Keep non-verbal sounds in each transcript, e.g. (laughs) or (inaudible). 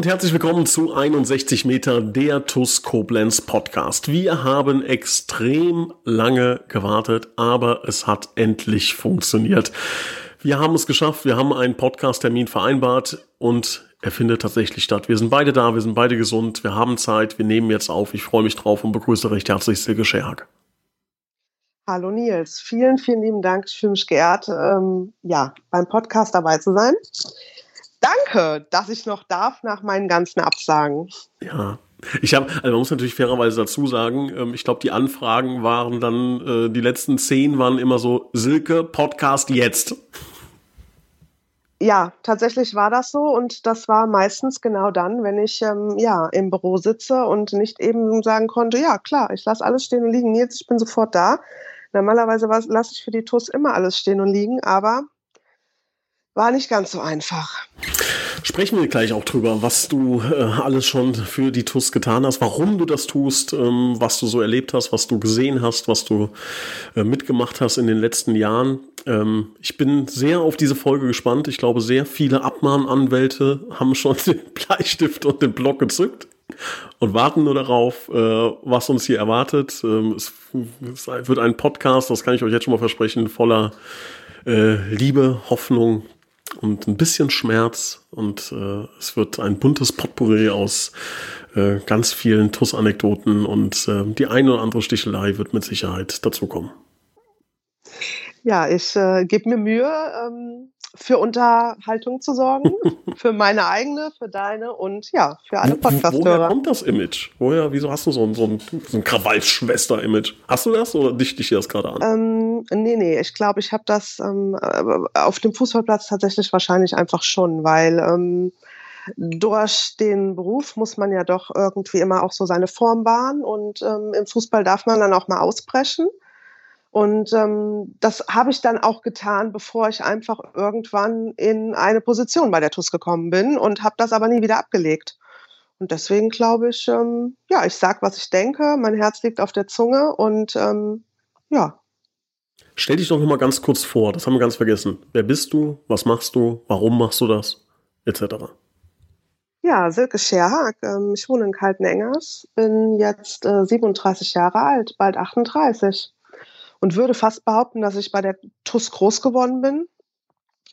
Und herzlich willkommen zu 61 Meter der TUS Koblenz Podcast. Wir haben extrem lange gewartet, aber es hat endlich funktioniert. Wir haben es geschafft, wir haben einen Podcast-Termin vereinbart und er findet tatsächlich statt. Wir sind beide da, wir sind beide gesund, wir haben Zeit, wir nehmen jetzt auf. Ich freue mich drauf und begrüße recht herzlich Silke Scherhack. Hallo Nils, vielen, vielen lieben Dank. Ich fühle mich geehrt, ähm, ja, beim Podcast dabei zu sein. Danke, dass ich noch darf nach meinen ganzen Absagen. Ja. Ich habe, also man muss natürlich fairerweise dazu sagen, ähm, ich glaube, die Anfragen waren dann, äh, die letzten zehn waren immer so, Silke, Podcast jetzt. Ja, tatsächlich war das so und das war meistens genau dann, wenn ich ähm, ja im Büro sitze und nicht eben sagen konnte, ja klar, ich lasse alles stehen und liegen. Jetzt, ich bin sofort da. Normalerweise lasse ich für die TUS immer alles stehen und liegen, aber war nicht ganz so einfach. Sprechen wir gleich auch drüber, was du äh, alles schon für die TUS getan hast, warum du das tust, ähm, was du so erlebt hast, was du gesehen hast, was du äh, mitgemacht hast in den letzten Jahren. Ähm, ich bin sehr auf diese Folge gespannt. Ich glaube, sehr viele Abmahnanwälte haben schon (laughs) den Bleistift und den Block gezückt und warten nur darauf, äh, was uns hier erwartet. Ähm, es, es, wird ein Podcast, das kann ich euch jetzt schon mal versprechen, voller äh, Liebe, Hoffnung, und ein bisschen Schmerz und äh, es wird ein buntes Potpourri aus äh, ganz vielen TUS-Anekdoten und äh, die eine oder andere Stichelei wird mit Sicherheit dazukommen. Ja, ich äh, gebe mir Mühe, ähm, für Unterhaltung zu sorgen, (laughs) für meine eigene, für deine und ja, für alle Podcast-Hörer. Woher kommt das Image? Woher, wieso hast du so ein, so ein, so ein Krawallschwester-Image? Hast du das oder dichte ich dir das gerade an? Ähm, nee, nee, ich glaube, ich habe das ähm, auf dem Fußballplatz tatsächlich wahrscheinlich einfach schon, weil ähm, durch den Beruf muss man ja doch irgendwie immer auch so seine Form wahren und ähm, im Fußball darf man dann auch mal ausbrechen. Und ähm, das habe ich dann auch getan, bevor ich einfach irgendwann in eine Position bei der TUS gekommen bin und habe das aber nie wieder abgelegt. Und deswegen glaube ich, ähm, ja, ich sage, was ich denke, mein Herz liegt auf der Zunge und ähm, ja. Stell dich doch noch mal ganz kurz vor, das haben wir ganz vergessen. Wer bist du? Was machst du? Warum machst du das? Etc. Ja, Silke Scherhag. Ähm, ich wohne in Kaltenengers, bin jetzt äh, 37 Jahre alt, bald 38 und würde fast behaupten, dass ich bei der TUS groß geworden bin.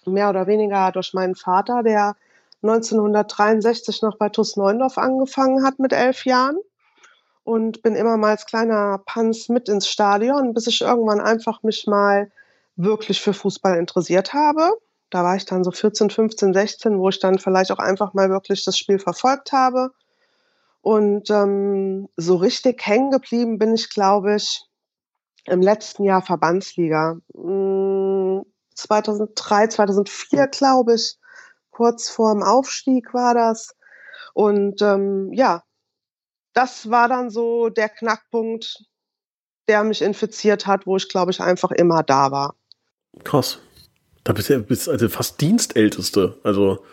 Mehr oder weniger durch meinen Vater, der 1963 noch bei TUS Neundorf angefangen hat mit elf Jahren. Und bin immer mal als kleiner Panz mit ins Stadion, bis ich irgendwann einfach mich mal wirklich für Fußball interessiert habe. Da war ich dann so 14, 15, 16, wo ich dann vielleicht auch einfach mal wirklich das Spiel verfolgt habe. Und ähm, so richtig hängen geblieben bin ich, glaube ich, im letzten Jahr Verbandsliga. 2003, hm, 2004, glaube ich, kurz vorm Aufstieg war das. Und ähm, ja, das war dann so der Knackpunkt, der mich infiziert hat, wo ich, glaube ich, einfach immer da war. Krass. Da bist du bist also fast Dienstälteste. Also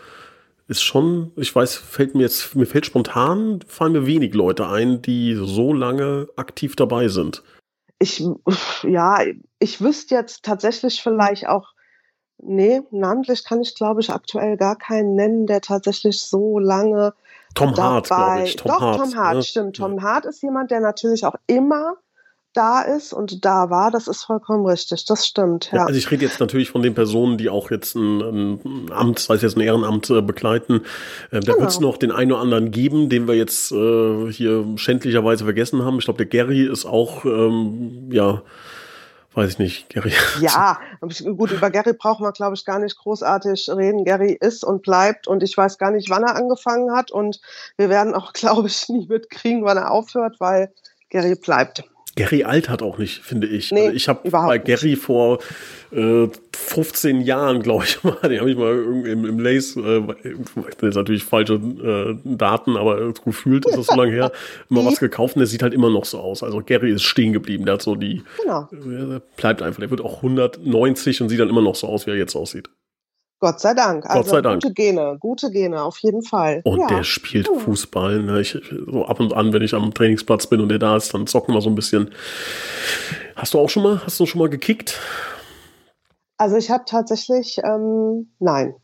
ist schon, ich weiß, fällt mir jetzt, mir fällt spontan, fallen mir wenig Leute ein, die so lange aktiv dabei sind ich, ja, ich wüsste jetzt tatsächlich vielleicht auch, nee, namentlich kann ich glaube ich aktuell gar keinen nennen, der tatsächlich so lange Tom Hart, glaube ich. Tom Doch, Hart, Tom Hart, ne? stimmt. Tom ja. Hart ist jemand, der natürlich auch immer da ist und da war, das ist vollkommen richtig, das stimmt. Ja. ja also ich rede jetzt natürlich von den Personen, die auch jetzt ein, ein Amt, sei es jetzt ein Ehrenamt äh, begleiten. Äh, da genau. wird es noch den einen oder anderen geben, den wir jetzt äh, hier schändlicherweise vergessen haben. Ich glaube, der Gary ist auch, ähm, ja, weiß ich nicht, Gary. Ja, (laughs) gut, über Gary braucht man, glaube ich, gar nicht großartig reden. Gary ist und bleibt und ich weiß gar nicht, wann er angefangen hat und wir werden auch, (laughs) glaube ich, nie mitkriegen, wann er aufhört, weil Gary bleibt. Gary altert auch nicht, finde ich. Nee, also ich habe bei Gary nicht. vor äh, 15 Jahren, glaube (laughs) ich mal, den habe ich mal im, im Lace, äh, das sind natürlich falsche äh, Daten, aber gefühlt ist das so lange her, (laughs) immer was gekauft und der sieht halt immer noch so aus. Also Gary ist stehen geblieben, der hat so die, genau. äh, bleibt einfach, der wird auch 190 und sieht dann immer noch so aus, wie er jetzt aussieht. Gott sei Dank. Also Gott sei Dank. Gute Gene, gute Gene, auf jeden Fall. Und ja. der spielt ja. Fußball. Ne? Ich, so ab und an, wenn ich am Trainingsplatz bin und der da ist, dann zocken wir so ein bisschen. Hast du auch schon mal, hast du schon mal gekickt? Also ich habe tatsächlich, ähm, nein,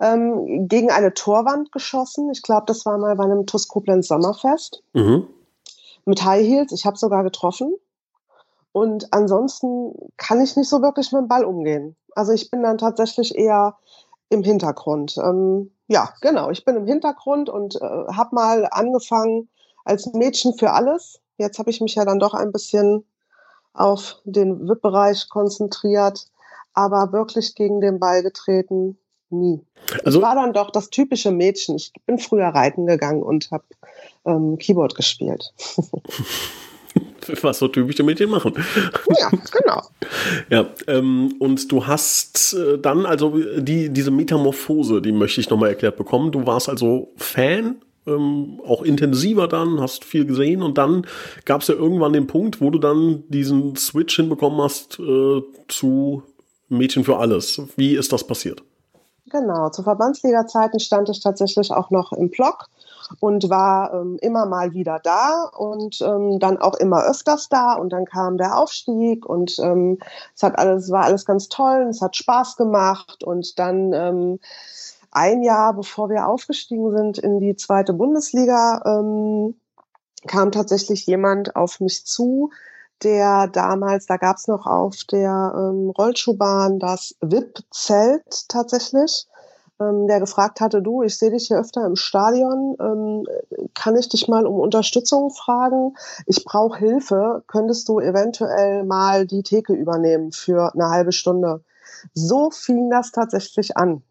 ähm, gegen eine Torwand geschossen. Ich glaube, das war mal bei einem TuS Koblenz Sommerfest. Mhm. Mit High Heels. Ich habe sogar getroffen. Und ansonsten kann ich nicht so wirklich mit dem Ball umgehen. Also ich bin dann tatsächlich eher im Hintergrund. Ähm, ja, genau. Ich bin im Hintergrund und äh, habe mal angefangen als Mädchen für alles. Jetzt habe ich mich ja dann doch ein bisschen auf den VIP-Bereich konzentriert, aber wirklich gegen den Ball getreten nie. Also, ich war dann doch das typische Mädchen. Ich bin früher reiten gegangen und habe ähm, Keyboard gespielt. (laughs) (laughs) was so typische Mädchen machen. Ja, genau. (laughs) ja, ähm, und du hast äh, dann also die, diese Metamorphose, die möchte ich nochmal erklärt bekommen. Du warst also Fan, ähm, auch intensiver dann, hast viel gesehen und dann gab es ja irgendwann den Punkt, wo du dann diesen Switch hinbekommen hast äh, zu Mädchen für alles. Wie ist das passiert? Genau, zu Verbandsliga-Zeiten stand ich tatsächlich auch noch im Blog und war ähm, immer mal wieder da und ähm, dann auch immer öfters da und dann kam der Aufstieg und ähm, es hat alles war alles ganz toll, es hat Spaß gemacht und dann ähm, ein Jahr bevor wir aufgestiegen sind in die zweite Bundesliga ähm, kam tatsächlich jemand auf mich zu, der damals, da gab es noch auf der ähm, Rollschuhbahn das VIP-Zelt tatsächlich ähm, der gefragt hatte, du, ich sehe dich hier öfter im Stadion, ähm, kann ich dich mal um Unterstützung fragen? Ich brauche Hilfe, könntest du eventuell mal die Theke übernehmen für eine halbe Stunde? So fing das tatsächlich an.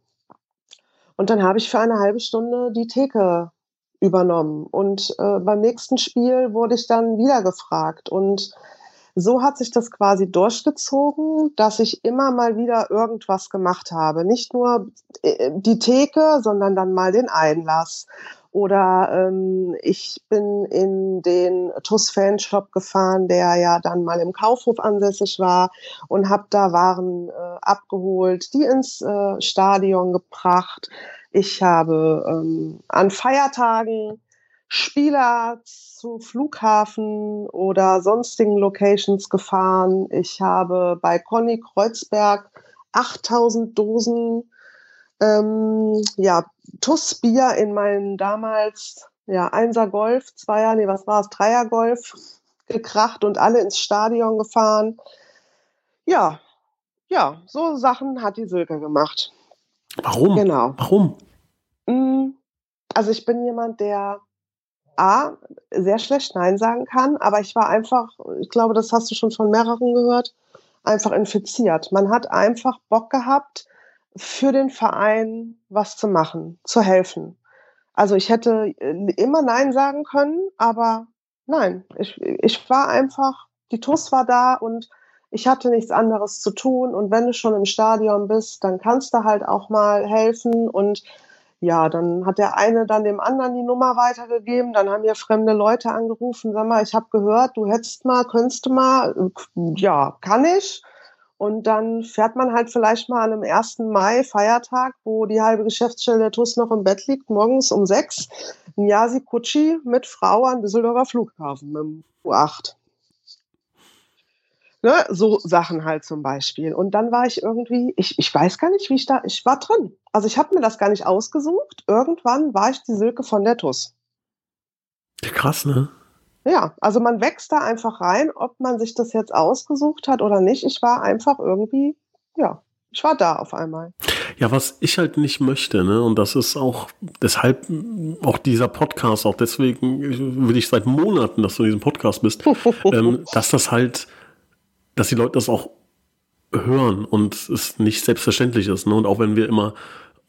Und dann habe ich für eine halbe Stunde die Theke übernommen. Und äh, beim nächsten Spiel wurde ich dann wieder gefragt. Und so hat sich das quasi durchgezogen, dass ich immer mal wieder irgendwas gemacht habe. Nicht nur äh, die Theke, sondern dann mal den Einlass. Oder ähm, ich bin in den TUS Fanshop gefahren, der ja dann mal im Kaufhof ansässig war und habe da Waren äh, abgeholt, die ins äh, Stadion gebracht. Ich habe ähm, an Feiertagen Spieler zu Flughafen oder sonstigen Locations gefahren. Ich habe bei Conny Kreuzberg 8000 Dosen ähm, ja, Tuss-Bier in meinen damals ja, Einser Golf, Zweier, nee, was war es, Dreier Golf gekracht und alle ins Stadion gefahren. Ja, ja, so Sachen hat die Silke gemacht. Warum? Genau. Warum? Mm, also ich bin jemand, der A, sehr schlecht Nein sagen kann, aber ich war einfach, ich glaube, das hast du schon von mehreren gehört, einfach infiziert. Man hat einfach Bock gehabt, für den Verein was zu machen, zu helfen. Also ich hätte äh, immer Nein sagen können, aber nein, ich, ich war einfach, die TUS war da und ich hatte nichts anderes zu tun. Und wenn du schon im Stadion bist, dann kannst du halt auch mal helfen und ja, dann hat der eine dann dem anderen die Nummer weitergegeben, dann haben mir fremde Leute angerufen, sag mal, ich habe gehört, du hättest mal, könntest mal, ja, kann ich. Und dann fährt man halt vielleicht mal an einem 1. Mai, Feiertag, wo die halbe Geschäftsstelle der TUS noch im Bett liegt, morgens um sechs, ein Yasi Kutschi mit Frau an Düsseldorfer Flughafen mit dem U8. Ne, so Sachen halt zum Beispiel. Und dann war ich irgendwie, ich, ich weiß gar nicht, wie ich da, ich war drin. Also ich habe mir das gar nicht ausgesucht. Irgendwann war ich die Silke von der TUS. Krass, ne? Ja, also man wächst da einfach rein, ob man sich das jetzt ausgesucht hat oder nicht. Ich war einfach irgendwie, ja, ich war da auf einmal. Ja, was ich halt nicht möchte, ne, und das ist auch deshalb auch dieser Podcast, auch deswegen will ich seit Monaten, dass du in diesem Podcast bist, (laughs) ähm, dass das halt dass die Leute das auch hören und es nicht selbstverständlich ist. Ne? Und auch wenn wir immer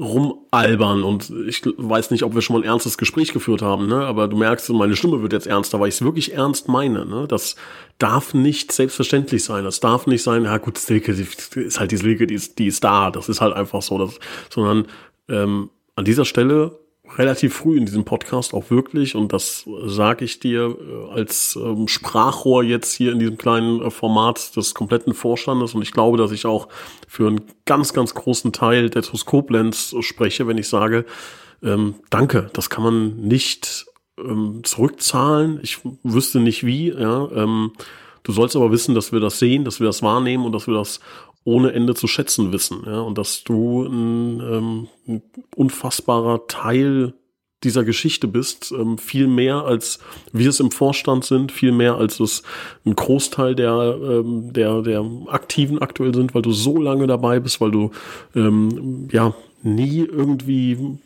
rumalbern und ich weiß nicht, ob wir schon mal ein ernstes Gespräch geführt haben, ne? aber du merkst, meine Stimme wird jetzt ernster, weil ich es wirklich ernst meine. Ne? Das darf nicht selbstverständlich sein. Das darf nicht sein, ja gut, Silke, ist halt die Silke, die ist, die ist da. Das ist halt einfach so. Das, sondern ähm, an dieser Stelle relativ früh in diesem Podcast auch wirklich, und das sage ich dir äh, als ähm, Sprachrohr jetzt hier in diesem kleinen äh, Format des kompletten Vorstandes, und ich glaube, dass ich auch für einen ganz, ganz großen Teil der Toskoblenz spreche, wenn ich sage, ähm, danke, das kann man nicht ähm, zurückzahlen. Ich wüsste nicht wie, ja. Ähm, du sollst aber wissen, dass wir das sehen, dass wir das wahrnehmen und dass wir das ohne Ende zu schätzen wissen. Ja? Und dass du ein, ähm, ein unfassbarer Teil dieser Geschichte bist, ähm, viel mehr als wir es im Vorstand sind, viel mehr als es ein Großteil der, ähm, der, der Aktiven aktuell sind, weil du so lange dabei bist, weil du ähm, ja nie irgendwie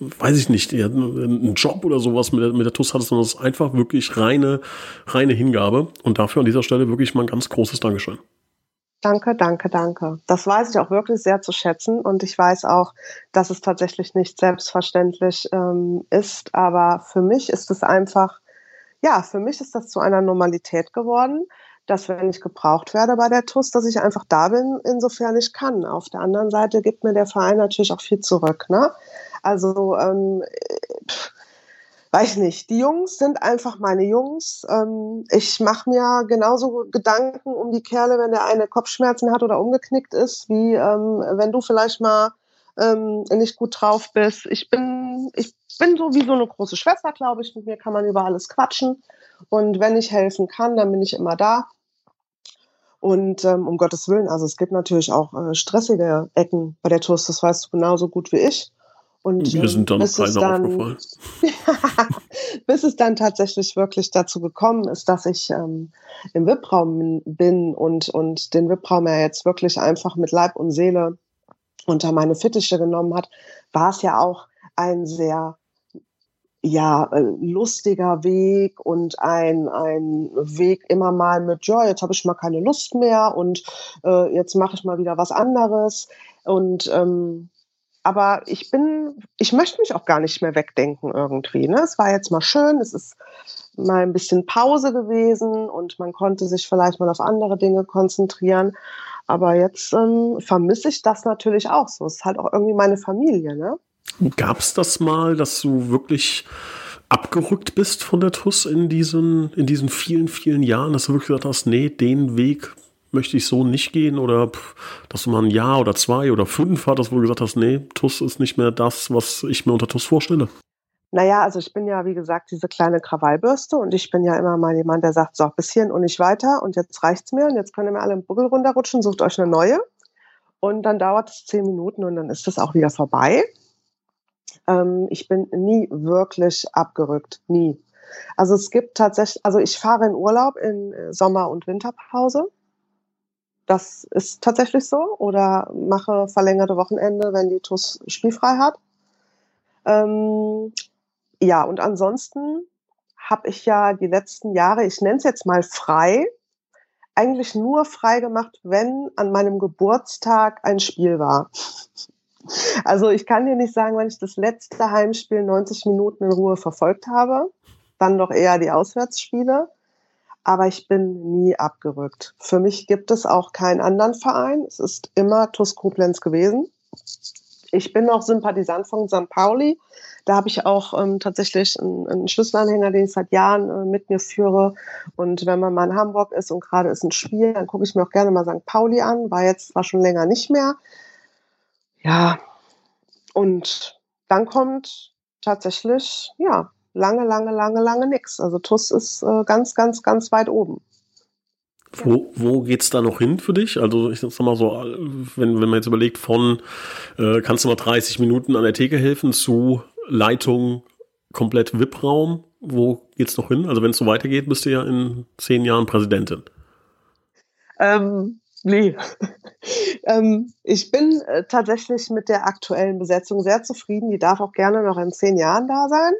weiß ich nicht, einen Job oder sowas mit der, mit der TUS hattest, sondern es ist einfach wirklich reine, reine Hingabe. Und dafür an dieser Stelle wirklich mal ein ganz großes Dankeschön. Danke, danke, danke. Das weiß ich auch wirklich sehr zu schätzen und ich weiß auch, dass es tatsächlich nicht selbstverständlich ähm, ist, aber für mich ist es einfach, ja, für mich ist das zu einer Normalität geworden, dass wenn ich gebraucht werde bei der TUS, dass ich einfach da bin, insofern ich kann. Auf der anderen Seite gibt mir der Verein natürlich auch viel zurück. Ne? Also ähm, pff, weiß nicht, die Jungs sind einfach meine Jungs. Ähm, ich mache mir genauso Gedanken um die Kerle, wenn der eine Kopfschmerzen hat oder umgeknickt ist, wie ähm, wenn du vielleicht mal ähm, nicht gut drauf bist. Ich bin, ich bin so wie so eine große Schwester, glaube ich. Mit mir kann man über alles quatschen. Und wenn ich helfen kann, dann bin ich immer da. Und ähm, um Gottes Willen, also es gibt natürlich auch äh, stressige Ecken bei der Toast, das weißt du genauso gut wie ich. Und wir sind dann bis es dann, (laughs) bis es dann tatsächlich wirklich dazu gekommen ist, dass ich ähm, im VIP-Raum bin und, und den VIP-Raum ja jetzt wirklich einfach mit Leib und Seele unter meine Fittiche genommen hat, war es ja auch ein sehr ja, äh, lustiger Weg und ein, ein Weg immer mal mit, ja, jetzt habe ich mal keine Lust mehr und äh, jetzt mache ich mal wieder was anderes. Und ähm, aber ich bin, ich möchte mich auch gar nicht mehr wegdenken irgendwie. Ne? Es war jetzt mal schön, es ist mal ein bisschen Pause gewesen und man konnte sich vielleicht mal auf andere Dinge konzentrieren. Aber jetzt ähm, vermisse ich das natürlich auch so. Es ist halt auch irgendwie meine Familie. Ne? Gab es das mal, dass du wirklich abgerückt bist von der TUS in diesen, in diesen vielen, vielen Jahren, dass du wirklich gesagt hast, nee, den Weg möchte ich so nicht gehen oder pff, dass du mal ein Jahr oder zwei oder fünf hattest, wo du gesagt hast, nee, TUS ist nicht mehr das, was ich mir unter TUS vorstelle? Naja, also ich bin ja, wie gesagt, diese kleine Krawallbürste und ich bin ja immer mal jemand, der sagt, so, bis hierhin und nicht weiter und jetzt reicht's mir und jetzt könnt ihr mir alle im Buckel runterrutschen, sucht euch eine neue und dann dauert es zehn Minuten und dann ist das auch wieder vorbei. Ähm, ich bin nie wirklich abgerückt, nie. Also es gibt tatsächlich, also ich fahre in Urlaub in äh, Sommer- und Winterpause das ist tatsächlich so. Oder mache verlängerte Wochenende, wenn die TUS spielfrei hat. Ähm, ja, und ansonsten habe ich ja die letzten Jahre, ich nenne es jetzt mal frei, eigentlich nur frei gemacht, wenn an meinem Geburtstag ein Spiel war. (laughs) Also ich kann dir nicht sagen, wenn ich das letzte Heimspiel 90 Minuten in Ruhe verfolgt habe, dann doch eher die Auswärtsspiele aber ich bin nie abgerückt. Für mich gibt es auch keinen anderen Verein. Es ist immer TuS Koblenz gewesen. Ich bin auch Sympathisant von St. Pauli. Da habe ich auch ähm, tatsächlich einen, einen, Schlüsselanhänger, den ich seit Jahren äh, mit mir führe. Und wenn man mal in Hamburg ist und gerade ist ein Spiel, dann gucke ich mir auch gerne mal St. Pauli an. War jetzt zwar schon länger nicht mehr. Ja, und dann kommt tatsächlich, ja, lange, lange, lange, lange nichts. Also TUS ist äh, ganz, ganz, ganz weit oben. Wo, wo geht's da noch hin für dich? Also ich sag mal so, wenn, wenn man jetzt überlegt von, äh, kannst du mal 30 Minuten an der Theke helfen zu Leitung komplett VIP-Raum, wo geht's noch hin? Also wenn es so weitergeht, bist du ja in zehn Jahren Präsidentin. Ähm, nee. (laughs) ähm, ich bin äh, tatsächlich mit der aktuellen Besetzung sehr zufrieden. Die darf auch gerne noch in zehn Jahren da sein.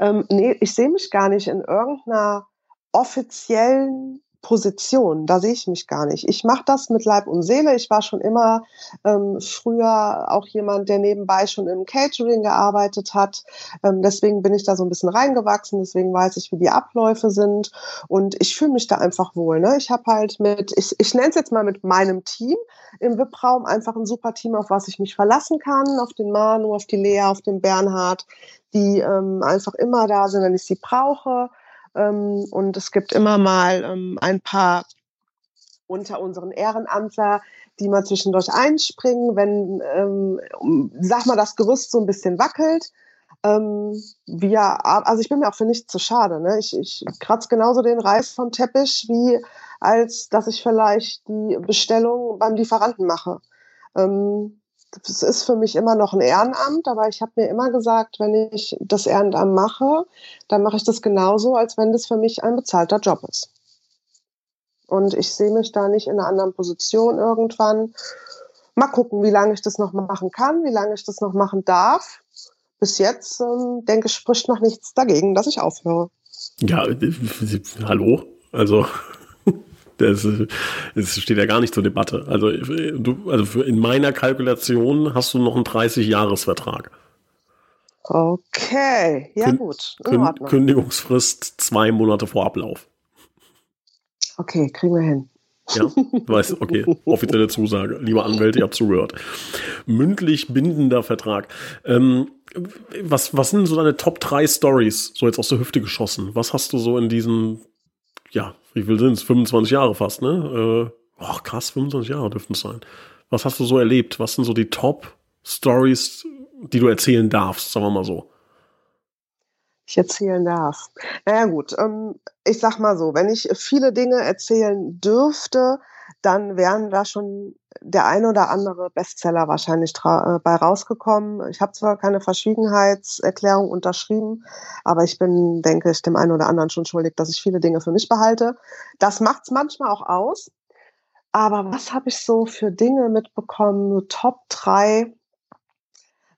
Ähm, nee, ich sehe mich gar nicht in irgendeiner offiziellen Position, da sehe ich mich gar nicht. Ich mache das mit Leib und Seele. Ich war schon immer ähm, früher auch jemand, der nebenbei schon im Catering gearbeitet hat. Ähm, deswegen bin ich da so ein bisschen reingewachsen. Deswegen weiß ich, wie die Abläufe sind. Und ich fühle mich da einfach wohl. Ne? Ich habe halt mit, ich, ich nenne es jetzt mal mit meinem Team im VIP-Raum einfach ein super Team, auf was ich mich verlassen kann. Auf den Manu, auf die Lea, auf den Bernhard, die ähm, einfach immer da sind, wenn ich sie brauche. Ähm, und es gibt immer mal ähm, ein paar unter unseren Ehrenamtler, die mal zwischendurch einspringen, wenn, ähm, sag mal, das Gerüst so ein bisschen wackelt. Ähm, wir, also ich bin mir auch für nichts zu schade. Ne? Ich, ich kratze genauso den Reis vom Teppich, wie als dass ich vielleicht die Bestellung beim Lieferanten mache. Ähm, es ist für mich immer noch ein Ehrenamt, aber ich habe mir immer gesagt, wenn ich das Ehrenamt mache, dann mache ich das genauso, als wenn das für mich ein bezahlter Job ist. Und ich sehe mich da nicht in einer anderen Position irgendwann. Mal gucken, wie lange ich das noch machen kann, wie lange ich das noch machen darf. Bis jetzt, ähm, denke ich, spricht noch nichts dagegen, dass ich aufhöre. Ja, hallo? Also das, das steht ja gar nicht zur Debatte. Also, du, also in meiner Kalkulation hast du noch einen 30-Jahres-Vertrag. Okay, ja Kün gut. Kün Kündigungsfrist zwei Monate vor Ablauf. Okay, kriegen wir hin. Ja, weiß, okay, offizielle Zusage. Lieber Anwälte, ihr habt zugehört. Mündlich bindender Vertrag. Ähm, was, was sind so deine Top 3 Stories, so jetzt aus der Hüfte geschossen? Was hast du so in diesen ja, wie viel sind es? 25 Jahre fast, ne? Äh, oh, krass, 25 Jahre dürften es sein. Was hast du so erlebt? Was sind so die Top-Stories, die du erzählen darfst, sagen wir mal so? Ich erzählen darf. Naja gut, ähm, ich sag mal so, wenn ich viele Dinge erzählen dürfte, dann wären da schon der ein oder andere Bestseller wahrscheinlich äh, bei rausgekommen. Ich habe zwar keine Verschwiegenheitserklärung unterschrieben, aber ich bin, denke ich, dem einen oder anderen schon schuldig, dass ich viele Dinge für mich behalte. Das macht es manchmal auch aus. Aber was habe ich so für Dinge mitbekommen? Top 3.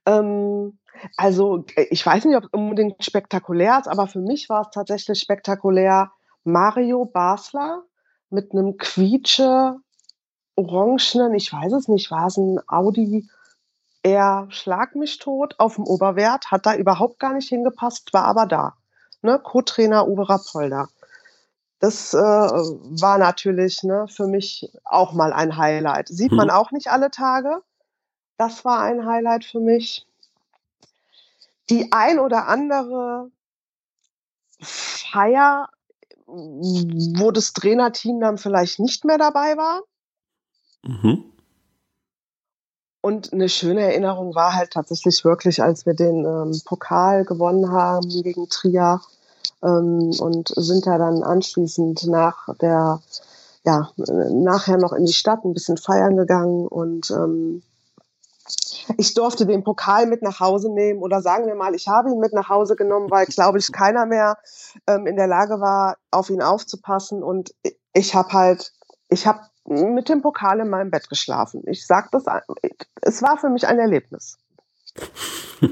Ähm, also ich weiß nicht, ob es unbedingt spektakulär ist, aber für mich war es tatsächlich spektakulär. Mario Basler mit einem quietsche orangenen, ich weiß es nicht, war es ein Audi er schlag mich tot auf dem Oberwert, hat da überhaupt gar nicht hingepasst, war aber da. Ne? Co-Trainer Uwe Rapolda. Das äh, war natürlich ne, für mich auch mal ein Highlight. Sieht man mhm. auch nicht alle Tage. Das war ein Highlight für mich. Die ein oder andere Feier wo das Trainerteam dann vielleicht nicht mehr dabei war. Mhm. Und eine schöne Erinnerung war halt tatsächlich wirklich, als wir den ähm, Pokal gewonnen haben gegen Trier ähm, und sind da dann anschließend nach der, ja, nachher noch in die Stadt ein bisschen feiern gegangen und ähm, ich durfte den Pokal mit nach Hause nehmen oder sagen wir mal, ich habe ihn mit nach Hause genommen, weil, glaube ich, keiner mehr ähm, in der Lage war, auf ihn aufzupassen. Und ich habe halt, ich habe mit dem Pokal in meinem Bett geschlafen. Ich sage das, es war für mich ein Erlebnis. (laughs)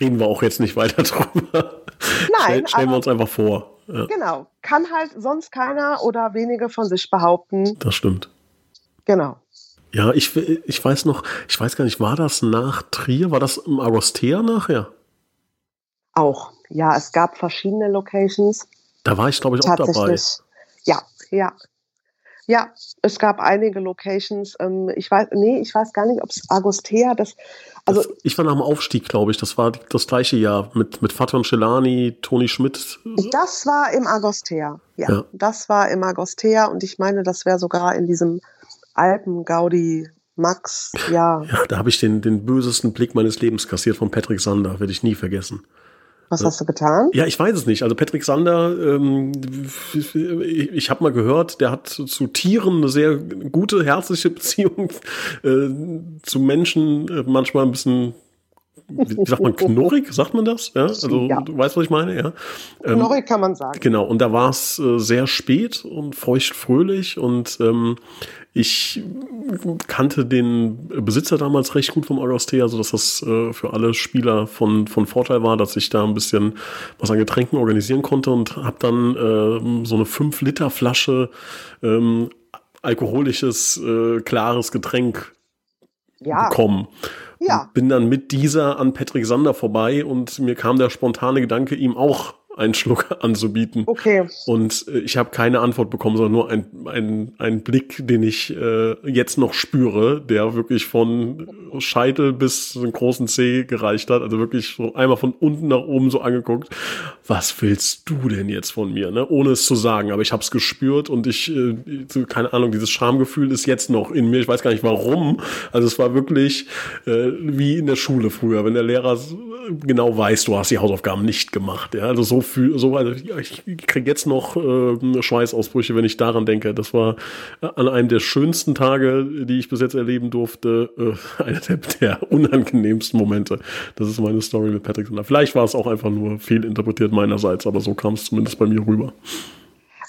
Reden wir auch jetzt nicht weiter drüber. Nein. Stell, stellen wir uns einfach vor. Ja. Genau. Kann halt sonst keiner oder wenige von sich behaupten. Das stimmt. Genau. Ja, ich, ich weiß noch, ich weiß gar nicht, war das nach Trier? War das im Agostea nachher? Auch, ja, es gab verschiedene Locations. Da war ich, glaube ich, auch dabei. Ja, ja. Ja, es gab einige Locations. Ähm, ich weiß, nee, ich weiß gar nicht, ob es Agostea, das, also. Das, ich war nach dem Aufstieg, glaube ich. Das war das gleiche Jahr mit, mit Faton Celani, Toni Schmidt. Das war im Agostea. Ja, ja, das war im Agostea und ich meine, das wäre sogar in diesem Alpen, Gaudi, Max, ja. Ja, da habe ich den, den bösesten Blick meines Lebens kassiert von Patrick Sander, werde ich nie vergessen. Was hast du getan? Ja, ich weiß es nicht. Also Patrick Sander, ähm, ich habe mal gehört, der hat zu Tieren eine sehr gute, herzliche (laughs) Beziehung, äh, zu Menschen äh, manchmal ein bisschen wie sagt man, knurrig, sagt man das? Ja, also ja. du weißt, was ich meine, ja. Ähm, knurrig kann man sagen. Genau, und da war es äh, sehr spät und feucht fröhlich und ähm, ich kannte den Besitzer damals recht gut vom Augustea, also dass das äh, für alle Spieler von, von Vorteil war, dass ich da ein bisschen was an Getränken organisieren konnte und habe dann äh, so eine 5-Liter-Flasche ähm, alkoholisches, äh, klares Getränk ja. bekommen. Ja. Bin dann mit dieser an Patrick Sander vorbei und mir kam der spontane Gedanke, ihm auch einen Schluck (laughs) anzubieten. Okay. Und äh, ich habe keine Antwort bekommen, sondern nur ein, ein, ein Blick, den ich äh, jetzt noch spüre, der wirklich von Scheitel bis einen großen C gereicht hat. Also wirklich so einmal von unten nach oben so angeguckt. Was willst du denn jetzt von mir? Ne? Ohne es zu sagen, aber ich habe es gespürt und ich, äh, keine Ahnung, dieses Schamgefühl ist jetzt noch in mir. Ich weiß gar nicht warum. Also es war wirklich äh, wie in der Schule früher, wenn der Lehrer genau weiß, du hast die Hausaufgaben nicht gemacht. Ja? Also so fühl, so, also ich kriege jetzt noch äh, Schweißausbrüche, wenn ich daran denke. Das war äh, an einem der schönsten Tage, die ich bis jetzt erleben durfte, äh, (laughs) einer der, der unangenehmsten Momente. Das ist meine Story mit Patrick Sander. Vielleicht war es auch einfach nur fehlinterpretiert meinerseits, aber so kam es zumindest bei mir rüber.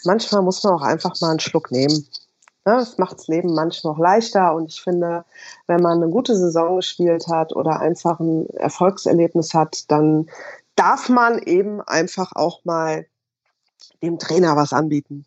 Manchmal muss man auch einfach mal einen Schluck nehmen. Ne, macht das Leben manchmal auch leichter und ich finde, wenn man eine gute Saison gespielt hat oder einfach ein Erfolgserlebnis hat, dann darf man eben einfach auch mal dem Trainer was anbieten.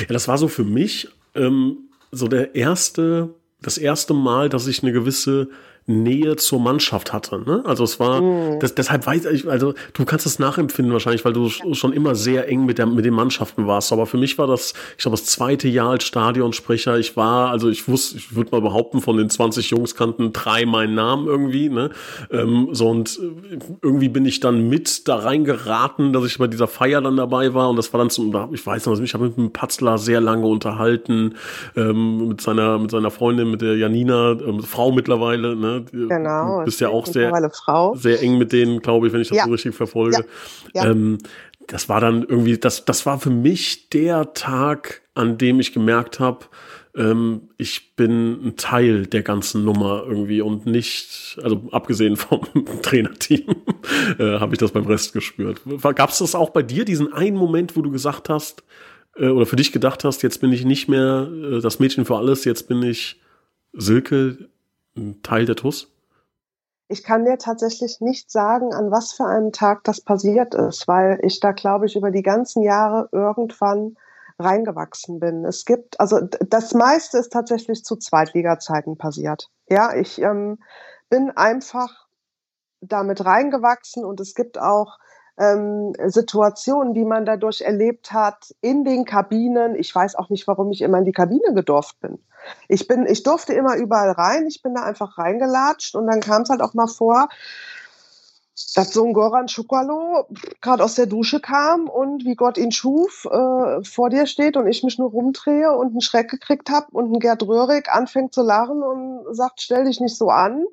Ja, das war so für mich ähm, so der erste, das erste Mal, dass ich eine gewisse Nähe zur Mannschaft hatte. Ne? Also es war, mhm. das, deshalb weiß ich, also du kannst es nachempfinden wahrscheinlich, weil du schon immer sehr eng mit, der, mit den Mannschaften warst. Aber für mich war das, ich glaube, das zweite Jahr als Stadionsprecher. Ich war, also ich wusste, ich würde mal behaupten, von den 20 Jungs kannten drei meinen Namen irgendwie. Ne? Ähm, so und äh, irgendwie bin ich dann mit da reingeraten, dass ich bei dieser Feier dann dabei war. Und das war dann zum, ich weiß noch, ich habe mit dem Patzler sehr lange unterhalten, ähm, mit seiner, mit seiner Freundin, mit der Janina, ähm, Frau mittlerweile, ne? Genau. Du bist ja auch sehr, sehr eng mit denen, glaube ich, wenn ich das ja. so richtig verfolge. Ja. Ja. Ähm, das war dann irgendwie, das, das war für mich der Tag, an dem ich gemerkt habe, ähm, ich bin ein Teil der ganzen Nummer irgendwie und nicht, also abgesehen (laughs) vom Trainerteam, äh, habe ich das beim Rest gespürt. Gab es das auch bei dir, diesen einen Moment, wo du gesagt hast, äh, oder für dich gedacht hast, jetzt bin ich nicht mehr äh, das Mädchen für alles, jetzt bin ich Silke, ein Teil der TUS? Ich kann dir tatsächlich nicht sagen, an was für einem Tag das passiert ist, weil ich da, glaube ich, über die ganzen Jahre irgendwann reingewachsen bin. Es gibt, also das meiste ist tatsächlich zu Zweitliga-Zeiten passiert. Ja, ich ähm, bin einfach damit reingewachsen und es gibt auch ähm, Situationen, die man dadurch erlebt hat in den Kabinen. Ich weiß auch nicht, warum ich immer in die Kabine gedurft bin. Ich bin, ich durfte immer überall rein. Ich bin da einfach reingelatscht und dann kam es halt auch mal vor, dass so ein Goran Schukalo gerade aus der Dusche kam und wie Gott ihn schuf, äh, vor dir steht und ich mich nur rumdrehe und einen Schreck gekriegt habe und ein Gerd Röhrig anfängt zu lachen und sagt, stell dich nicht so an.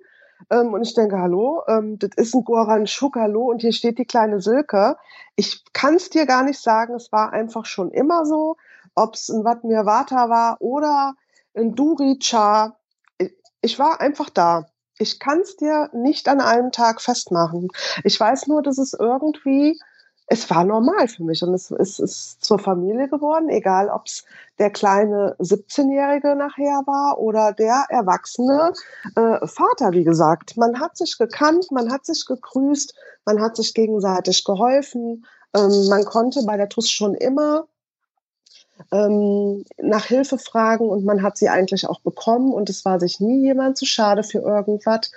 Ähm, und ich denke, hallo, ähm, das ist ein Goran Schukalo und hier steht die kleine Silke. Ich kann es dir gar nicht sagen, es war einfach schon immer so, ob es ein Vatmir Vata war oder ein Duricha. Ich war einfach da. Ich kann es dir nicht an einem Tag festmachen. Ich weiß nur, dass es irgendwie es war normal für mich und es, es ist zur Familie geworden, egal ob es der kleine 17-Jährige nachher war oder der erwachsene äh, Vater, wie gesagt. Man hat sich gekannt, man hat sich gegrüßt, man hat sich gegenseitig geholfen. Ähm, man konnte bei der TUS schon immer ähm, nach Hilfe fragen und man hat sie eigentlich auch bekommen und es war sich nie jemand zu schade für irgendwas,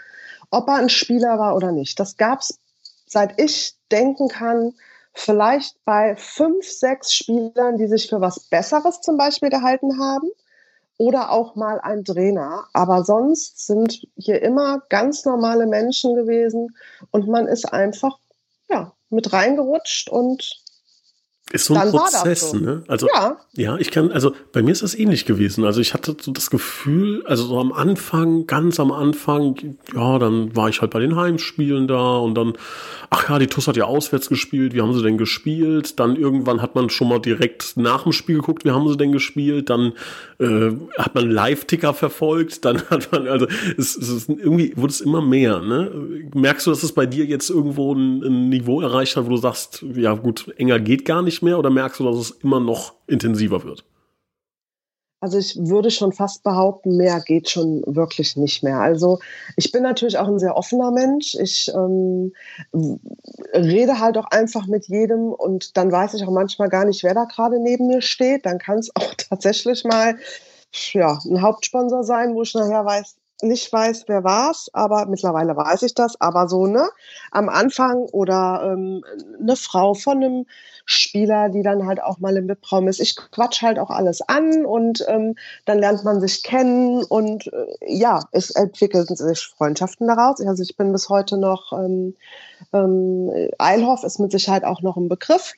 ob er ein Spieler war oder nicht. Das gab es, seit ich denken kann, vielleicht bei fünf, sechs Spielern, die sich für was Besseres zum Beispiel gehalten haben oder auch mal ein Trainer. Aber sonst sind hier immer ganz normale Menschen gewesen und man ist einfach ja, mit reingerutscht und ist so ein Prozess, so. ne? Also ja. ja, ich kann, also bei mir ist das ähnlich gewesen. Also ich hatte so das Gefühl, also so am Anfang, ganz am Anfang, ja, dann war ich halt bei den Heimspielen da und dann, ach ja, die TUS hat ja auswärts gespielt, wie haben sie denn gespielt? Dann irgendwann hat man schon mal direkt nach dem Spiel geguckt, wie haben sie denn gespielt? Dann äh, hat man Live-Ticker verfolgt, (laughs) dann hat man, also es, es ist irgendwie wurde es immer mehr, ne? Merkst du, dass es bei dir jetzt irgendwo ein, ein Niveau erreicht hat, wo du sagst, ja gut, enger geht gar nicht mehr oder merkst du, dass es immer noch intensiver wird? Also ich würde schon fast behaupten, mehr geht schon wirklich nicht mehr. Also ich bin natürlich auch ein sehr offener Mensch. Ich ähm, rede halt auch einfach mit jedem und dann weiß ich auch manchmal gar nicht, wer da gerade neben mir steht. Dann kann es (laughs) auch tatsächlich mal ja, ein Hauptsponsor sein, wo ich nachher weiß, nicht weiß, wer war's, aber mittlerweile weiß ich das. Aber so, ne, am Anfang oder ähm, eine Frau von einem Spieler, die dann halt auch mal im VIP-Raum ist. Ich quatsch halt auch alles an und ähm, dann lernt man sich kennen und äh, ja, es entwickeln sich Freundschaften daraus. Also ich bin bis heute noch, ähm, ähm, Eilhoff ist mit Sicherheit auch noch ein Begriff.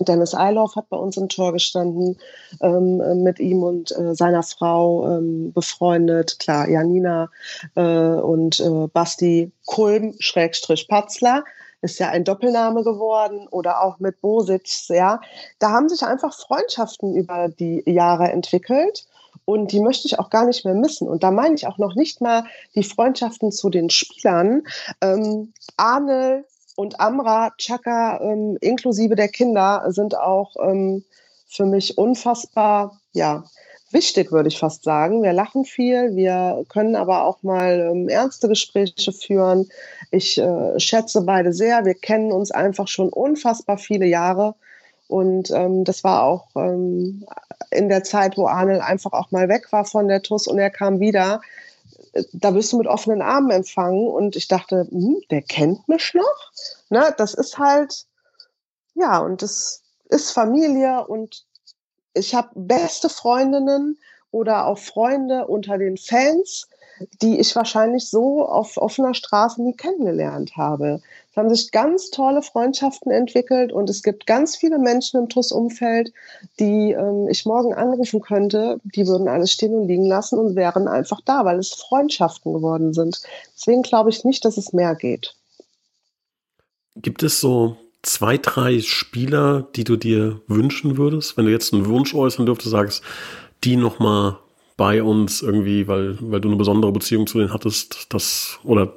Dennis Eilauf hat bei uns im Tor gestanden, ähm, mit ihm und äh, seiner Frau ähm, befreundet. Klar, Janina äh, und äh, Basti Kulm, Schrägstrich Patzler, ist ja ein Doppelname geworden oder auch mit Bositz, ja. Da haben sich einfach Freundschaften über die Jahre entwickelt und die möchte ich auch gar nicht mehr missen. Und da meine ich auch noch nicht mal die Freundschaften zu den Spielern. Ähm, Arne und Amra, Chaka, ähm, inklusive der Kinder, sind auch ähm, für mich unfassbar, ja, wichtig, würde ich fast sagen. Wir lachen viel, wir können aber auch mal ähm, ernste Gespräche führen. Ich äh, schätze beide sehr. Wir kennen uns einfach schon unfassbar viele Jahre. Und ähm, das war auch ähm, in der Zeit, wo Arnel einfach auch mal weg war von der TUS und er kam wieder. Da wirst du mit offenen Armen empfangen. Und ich dachte, hm, der kennt mich noch. Ne, das ist halt, ja, und das ist Familie und ich habe beste Freundinnen oder auch Freunde unter den Fans, die ich wahrscheinlich so auf offener Straße nie kennengelernt habe. Es haben sich ganz tolle Freundschaften entwickelt und es gibt ganz viele Menschen im TUS-Umfeld, die ähm, ich morgen anrufen könnte, die würden alles stehen und liegen lassen und wären einfach da, weil es Freundschaften geworden sind. Deswegen glaube ich nicht, dass es mehr geht. Gibt es so zwei, drei Spieler, die du dir wünschen würdest, wenn du jetzt einen Wunsch äußern dürftest, sagst, die nochmal bei uns irgendwie, weil, weil du eine besondere Beziehung zu denen hattest, das, oder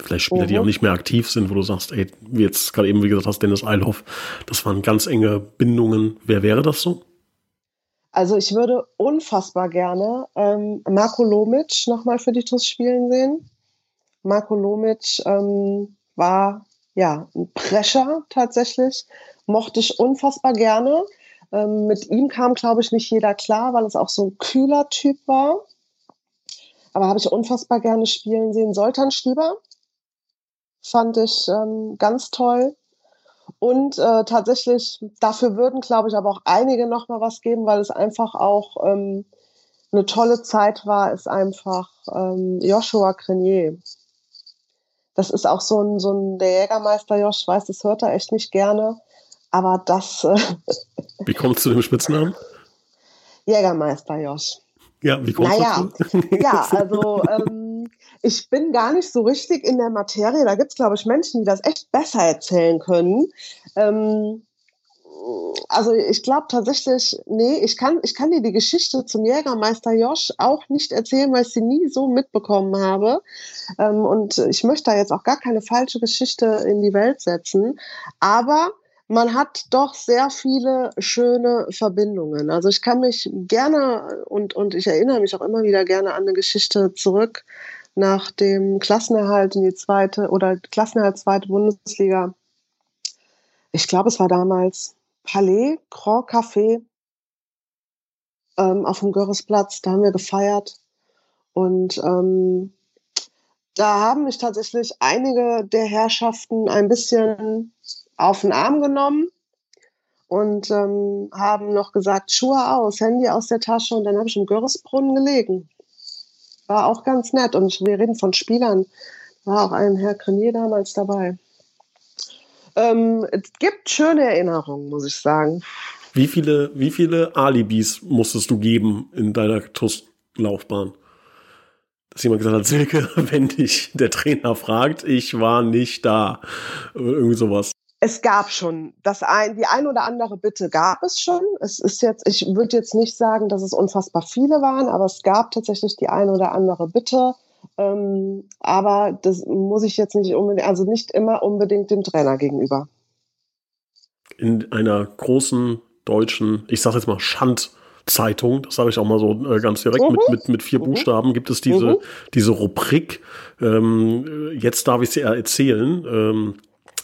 vielleicht Spieler, mhm. die auch nicht mehr aktiv sind, wo du sagst, ey, wie jetzt gerade eben, wie gesagt hast, Dennis Eilhoff, das waren ganz enge Bindungen. Wer wäre das so? Also ich würde unfassbar gerne ähm, Marco Lomic nochmal für die TUS spielen sehen. Marco Lomic ähm, war ja, ein Prescher tatsächlich. Mochte ich unfassbar gerne. Ähm, mit ihm kam, glaube ich, nicht jeder klar, weil es auch so ein kühler Typ war. Aber habe ich unfassbar gerne spielen sehen. Soltan Stieber fand ich ähm, ganz toll. Und äh, tatsächlich, dafür würden, glaube ich, aber auch einige noch mal was geben, weil es einfach auch ähm, eine tolle Zeit war, ist einfach ähm, Joshua Grenier das ist auch so ein, so ein der Jägermeister Josh, weiß, das hört er echt nicht gerne. Aber das. Äh wie kommst du zu dem Spitznamen? Jägermeister Josh. Ja, wie kommst naja, du zu? (laughs) Ja, (laughs) also ähm, ich bin gar nicht so richtig in der Materie. Da gibt es, glaube ich, Menschen, die das echt besser erzählen können. Ähm, also ich glaube tatsächlich, nee, ich kann, ich kann dir die Geschichte zum Jägermeister Josh auch nicht erzählen, weil ich sie nie so mitbekommen habe. Ähm, und ich möchte da jetzt auch gar keine falsche Geschichte in die Welt setzen. Aber man hat doch sehr viele schöne Verbindungen. Also ich kann mich gerne und, und ich erinnere mich auch immer wieder gerne an eine Geschichte zurück nach dem Klassenerhalt in die zweite oder Klassenerhalt zweite Bundesliga. Ich glaube, es war damals Palais, Grand Café ähm, auf dem Görresplatz. Da haben wir gefeiert. Und ähm, da haben mich tatsächlich einige der Herrschaften ein bisschen auf den Arm genommen und ähm, haben noch gesagt, Schuhe aus, Handy aus der Tasche und dann habe ich im Görresbrunnen gelegen. War auch ganz nett und wir reden von Spielern. War auch ein Herr Crenier damals dabei. Ähm, es gibt schöne Erinnerungen, muss ich sagen. Wie viele, wie viele Alibis musstest du geben in deiner TUS-Laufbahn? Dass jemand gesagt hat, Silke, (laughs) wenn dich der Trainer fragt, ich war nicht da. Irgendwie sowas. Es gab schon das ein, die ein oder andere Bitte gab es schon. Es ist jetzt, ich würde jetzt nicht sagen, dass es unfassbar viele waren, aber es gab tatsächlich die ein oder andere Bitte. Ähm, aber das muss ich jetzt nicht unbedingt, also nicht immer unbedingt dem Trainer gegenüber. In einer großen deutschen, ich sage jetzt mal Schandzeitung, das sage ich auch mal so äh, ganz direkt, mhm. mit, mit, mit vier mhm. Buchstaben gibt es diese, mhm. diese Rubrik. Ähm, jetzt darf ich sie erzählen. Ähm,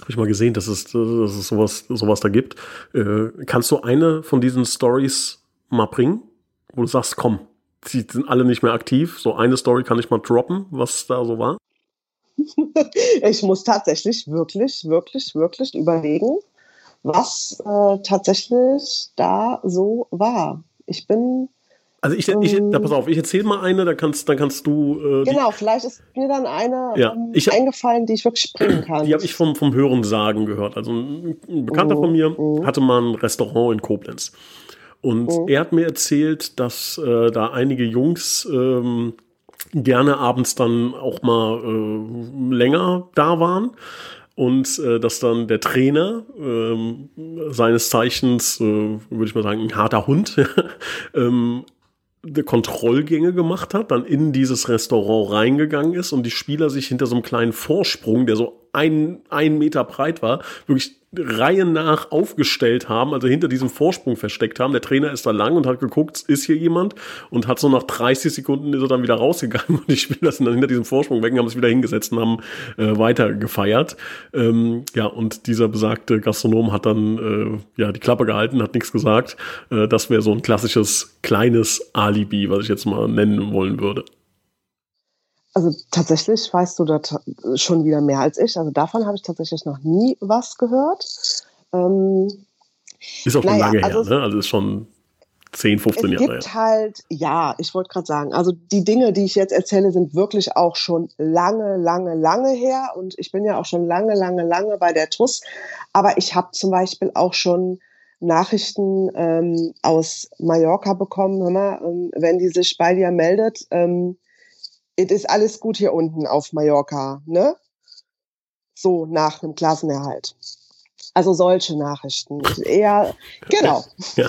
habe ich mal gesehen, dass es, dass es sowas, sowas da gibt. Äh, kannst du eine von diesen Stories mal bringen, wo du sagst, komm, sie sind alle nicht mehr aktiv. So eine Story kann ich mal droppen, was da so war. (laughs) ich muss tatsächlich wirklich, wirklich, wirklich überlegen, was äh, tatsächlich da so war. Ich bin also ich, ich da pass auf, ich erzähle mal eine, dann kannst, dann kannst du. Äh, genau, die, vielleicht ist mir dann eine ja, ähm, ich hab, eingefallen, die ich wirklich springen (clears throat) kann. Die habe ich vom, vom Hören sagen gehört. Also ein, Bekannter mhm. von mir mhm. hatte mal ein Restaurant in Koblenz. Und mhm. er hat mir erzählt, dass äh, da einige Jungs ähm, gerne abends dann auch mal äh, länger da waren und äh, dass dann der Trainer ähm, seines Zeichens, äh, würde ich mal sagen, ein harter Hund, (laughs) ähm, Kontrollgänge gemacht hat, dann in dieses Restaurant reingegangen ist und die Spieler sich hinter so einem kleinen Vorsprung, der so ein, ein Meter breit war, wirklich Reihen nach aufgestellt haben, also hinter diesem Vorsprung versteckt haben. Der Trainer ist da lang und hat geguckt, ist hier jemand? Und hat so nach 30 Sekunden ist er dann wieder rausgegangen (laughs) und die Spieler sind dann hinter diesem Vorsprung weg, haben es wieder hingesetzt und haben äh, weiter gefeiert. Ähm, ja, und dieser besagte Gastronom hat dann äh, ja die Klappe gehalten, hat nichts gesagt. Äh, das wäre so ein klassisches kleines Alibi, was ich jetzt mal nennen wollen würde. Also tatsächlich weißt du da schon wieder mehr als ich. Also davon habe ich tatsächlich noch nie was gehört. Ähm, ist auch schon naja, lange also her, ne? Also ist schon 10, 15 Jahre her. Es gibt halt, ja, ich wollte gerade sagen, also die Dinge, die ich jetzt erzähle, sind wirklich auch schon lange, lange, lange her. Und ich bin ja auch schon lange, lange, lange bei der TUS. Aber ich habe zum Beispiel auch schon Nachrichten ähm, aus Mallorca bekommen, hör mal, ähm, wenn die sich bei dir meldet, ähm, es ist alles gut hier unten auf Mallorca, ne? So nach einem Klassenerhalt. Also solche Nachrichten. Eher, genau. (laughs) Ja.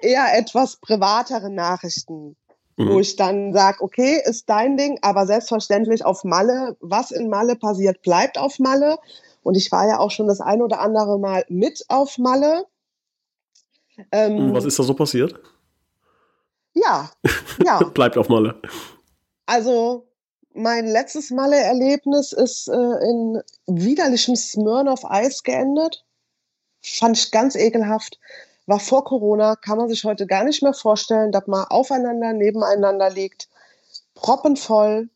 Eher etwas privatere Nachrichten, mhm. wo ich dann sage, okay, ist dein Ding, aber selbstverständlich auf Malle. Was in Malle passiert, bleibt auf Malle. Und ich war ja auch schon das ein oder andere Mal mit auf Malle. Ähm, was ist da so passiert? Ja, ja. (laughs) bleibt auf Malle. Also mein letztes Malle-Erlebnis ist äh, in widerlichem Smirnoff Eis geendet. Fand ich ganz ekelhaft. War vor Corona, kann man sich heute gar nicht mehr vorstellen, dass man aufeinander, nebeneinander liegt. Proppenvoll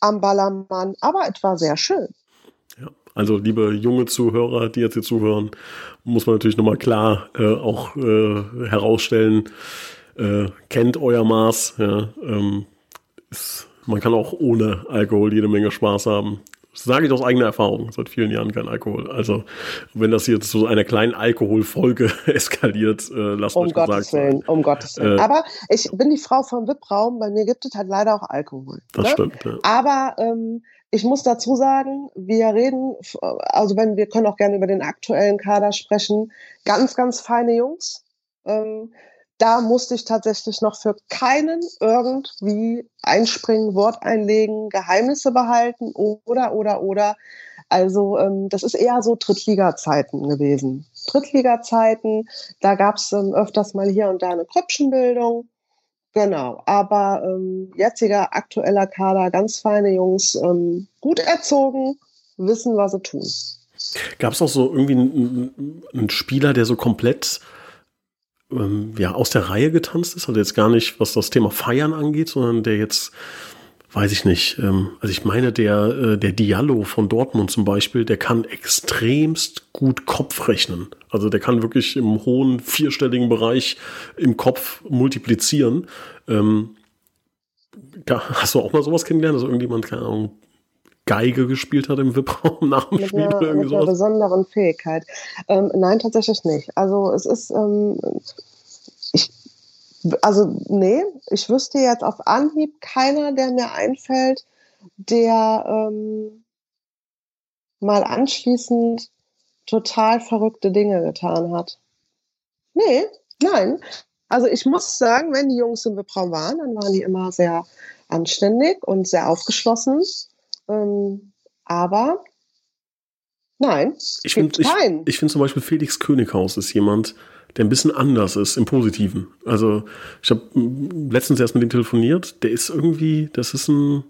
am Ballermann, aber es war sehr schön. Ja, also liebe junge Zuhörer, die jetzt hier zuhören, muss man natürlich nochmal klar äh, auch äh, herausstellen, äh, kennt euer Maß, ja, ähm, ist, man kann auch ohne Alkohol jede Menge Spaß haben. Das sage ich aus eigener Erfahrung, seit vielen Jahren kein Alkohol. Also, wenn das jetzt zu einer kleinen Alkoholfolge (laughs) eskaliert, äh, lasst um euch Gottes Willen, sein. Um Gottes Willen. Äh, Aber ich bin die Frau vom VIP-Raum, bei mir gibt es halt leider auch Alkohol. Das ne? stimmt, ja. Aber ähm, ich muss dazu sagen, wir reden, also wenn wir können auch gerne über den aktuellen Kader sprechen, ganz, ganz feine Jungs. Ähm, da musste ich tatsächlich noch für keinen irgendwie einspringen, Wort einlegen, Geheimnisse behalten oder, oder, oder. Also ähm, das ist eher so Drittliga-Zeiten gewesen. Drittliga-Zeiten, da gab es ähm, öfters mal hier und da eine Kröpfchenbildung. Genau, aber ähm, jetziger aktueller Kader, ganz feine Jungs, ähm, gut erzogen, wissen, was sie tun. Gab es auch so irgendwie einen, einen Spieler, der so komplett ähm, ja, aus der Reihe getanzt ist. Also jetzt gar nicht, was das Thema Feiern angeht, sondern der jetzt, weiß ich nicht, ähm, also ich meine, der, äh, der Diallo von Dortmund zum Beispiel, der kann extremst gut Kopf rechnen. Also der kann wirklich im hohen vierstelligen Bereich im Kopf multiplizieren. Ähm, da hast du auch mal sowas kennengelernt? Also irgendjemand, keine Ahnung, Geige gespielt hat im VIP-Raum nach dem mit Spiel? Einer, mit einer besonderen Fähigkeit. Ähm, nein, tatsächlich nicht. Also es ist, ähm, ich, also nee, ich wüsste jetzt auf Anhieb keiner, der mir einfällt, der ähm, mal anschließend total verrückte Dinge getan hat. Nee, nein. Also ich muss sagen, wenn die Jungs im VIP-Raum waren, dann waren die immer sehr anständig und sehr aufgeschlossen. Ähm, aber nein, ich finde ich, ich find zum Beispiel Felix Könighaus ist jemand, der ein bisschen anders ist im Positiven. Also ich habe letztens erst mit ihm telefoniert. Der ist irgendwie, das ist ein,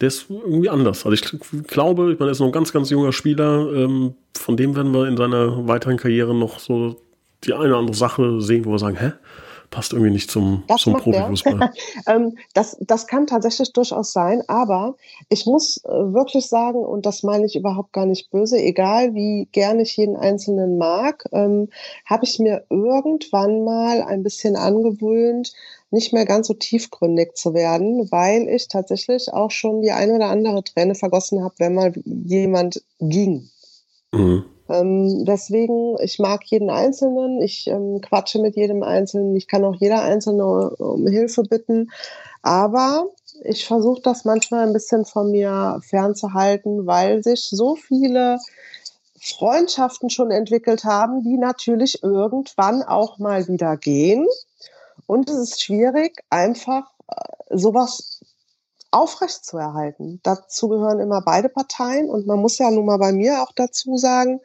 der ist irgendwie anders. Also ich glaube, ich meine, er ist noch ein ganz, ganz junger Spieler. Ähm, von dem werden wir in seiner weiteren Karriere noch so die eine oder andere Sache sehen, wo wir sagen, hä? Passt irgendwie nicht zum, zum Profifußball. (laughs) ähm, das, das kann tatsächlich durchaus sein, aber ich muss äh, wirklich sagen, und das meine ich überhaupt gar nicht böse, egal wie gerne ich jeden Einzelnen mag, ähm, habe ich mir irgendwann mal ein bisschen angewöhnt, nicht mehr ganz so tiefgründig zu werden, weil ich tatsächlich auch schon die eine oder andere Träne vergossen habe, wenn mal jemand ging. Mhm. Ähm, deswegen, ich mag jeden Einzelnen, ich ähm, quatsche mit jedem Einzelnen, ich kann auch jeder Einzelne um Hilfe bitten, aber ich versuche das manchmal ein bisschen von mir fernzuhalten, weil sich so viele Freundschaften schon entwickelt haben, die natürlich irgendwann auch mal wieder gehen. Und es ist schwierig, einfach äh, sowas aufrecht zu erhalten. Dazu gehören immer beide Parteien und man muss ja nun mal bei mir auch dazu sagen,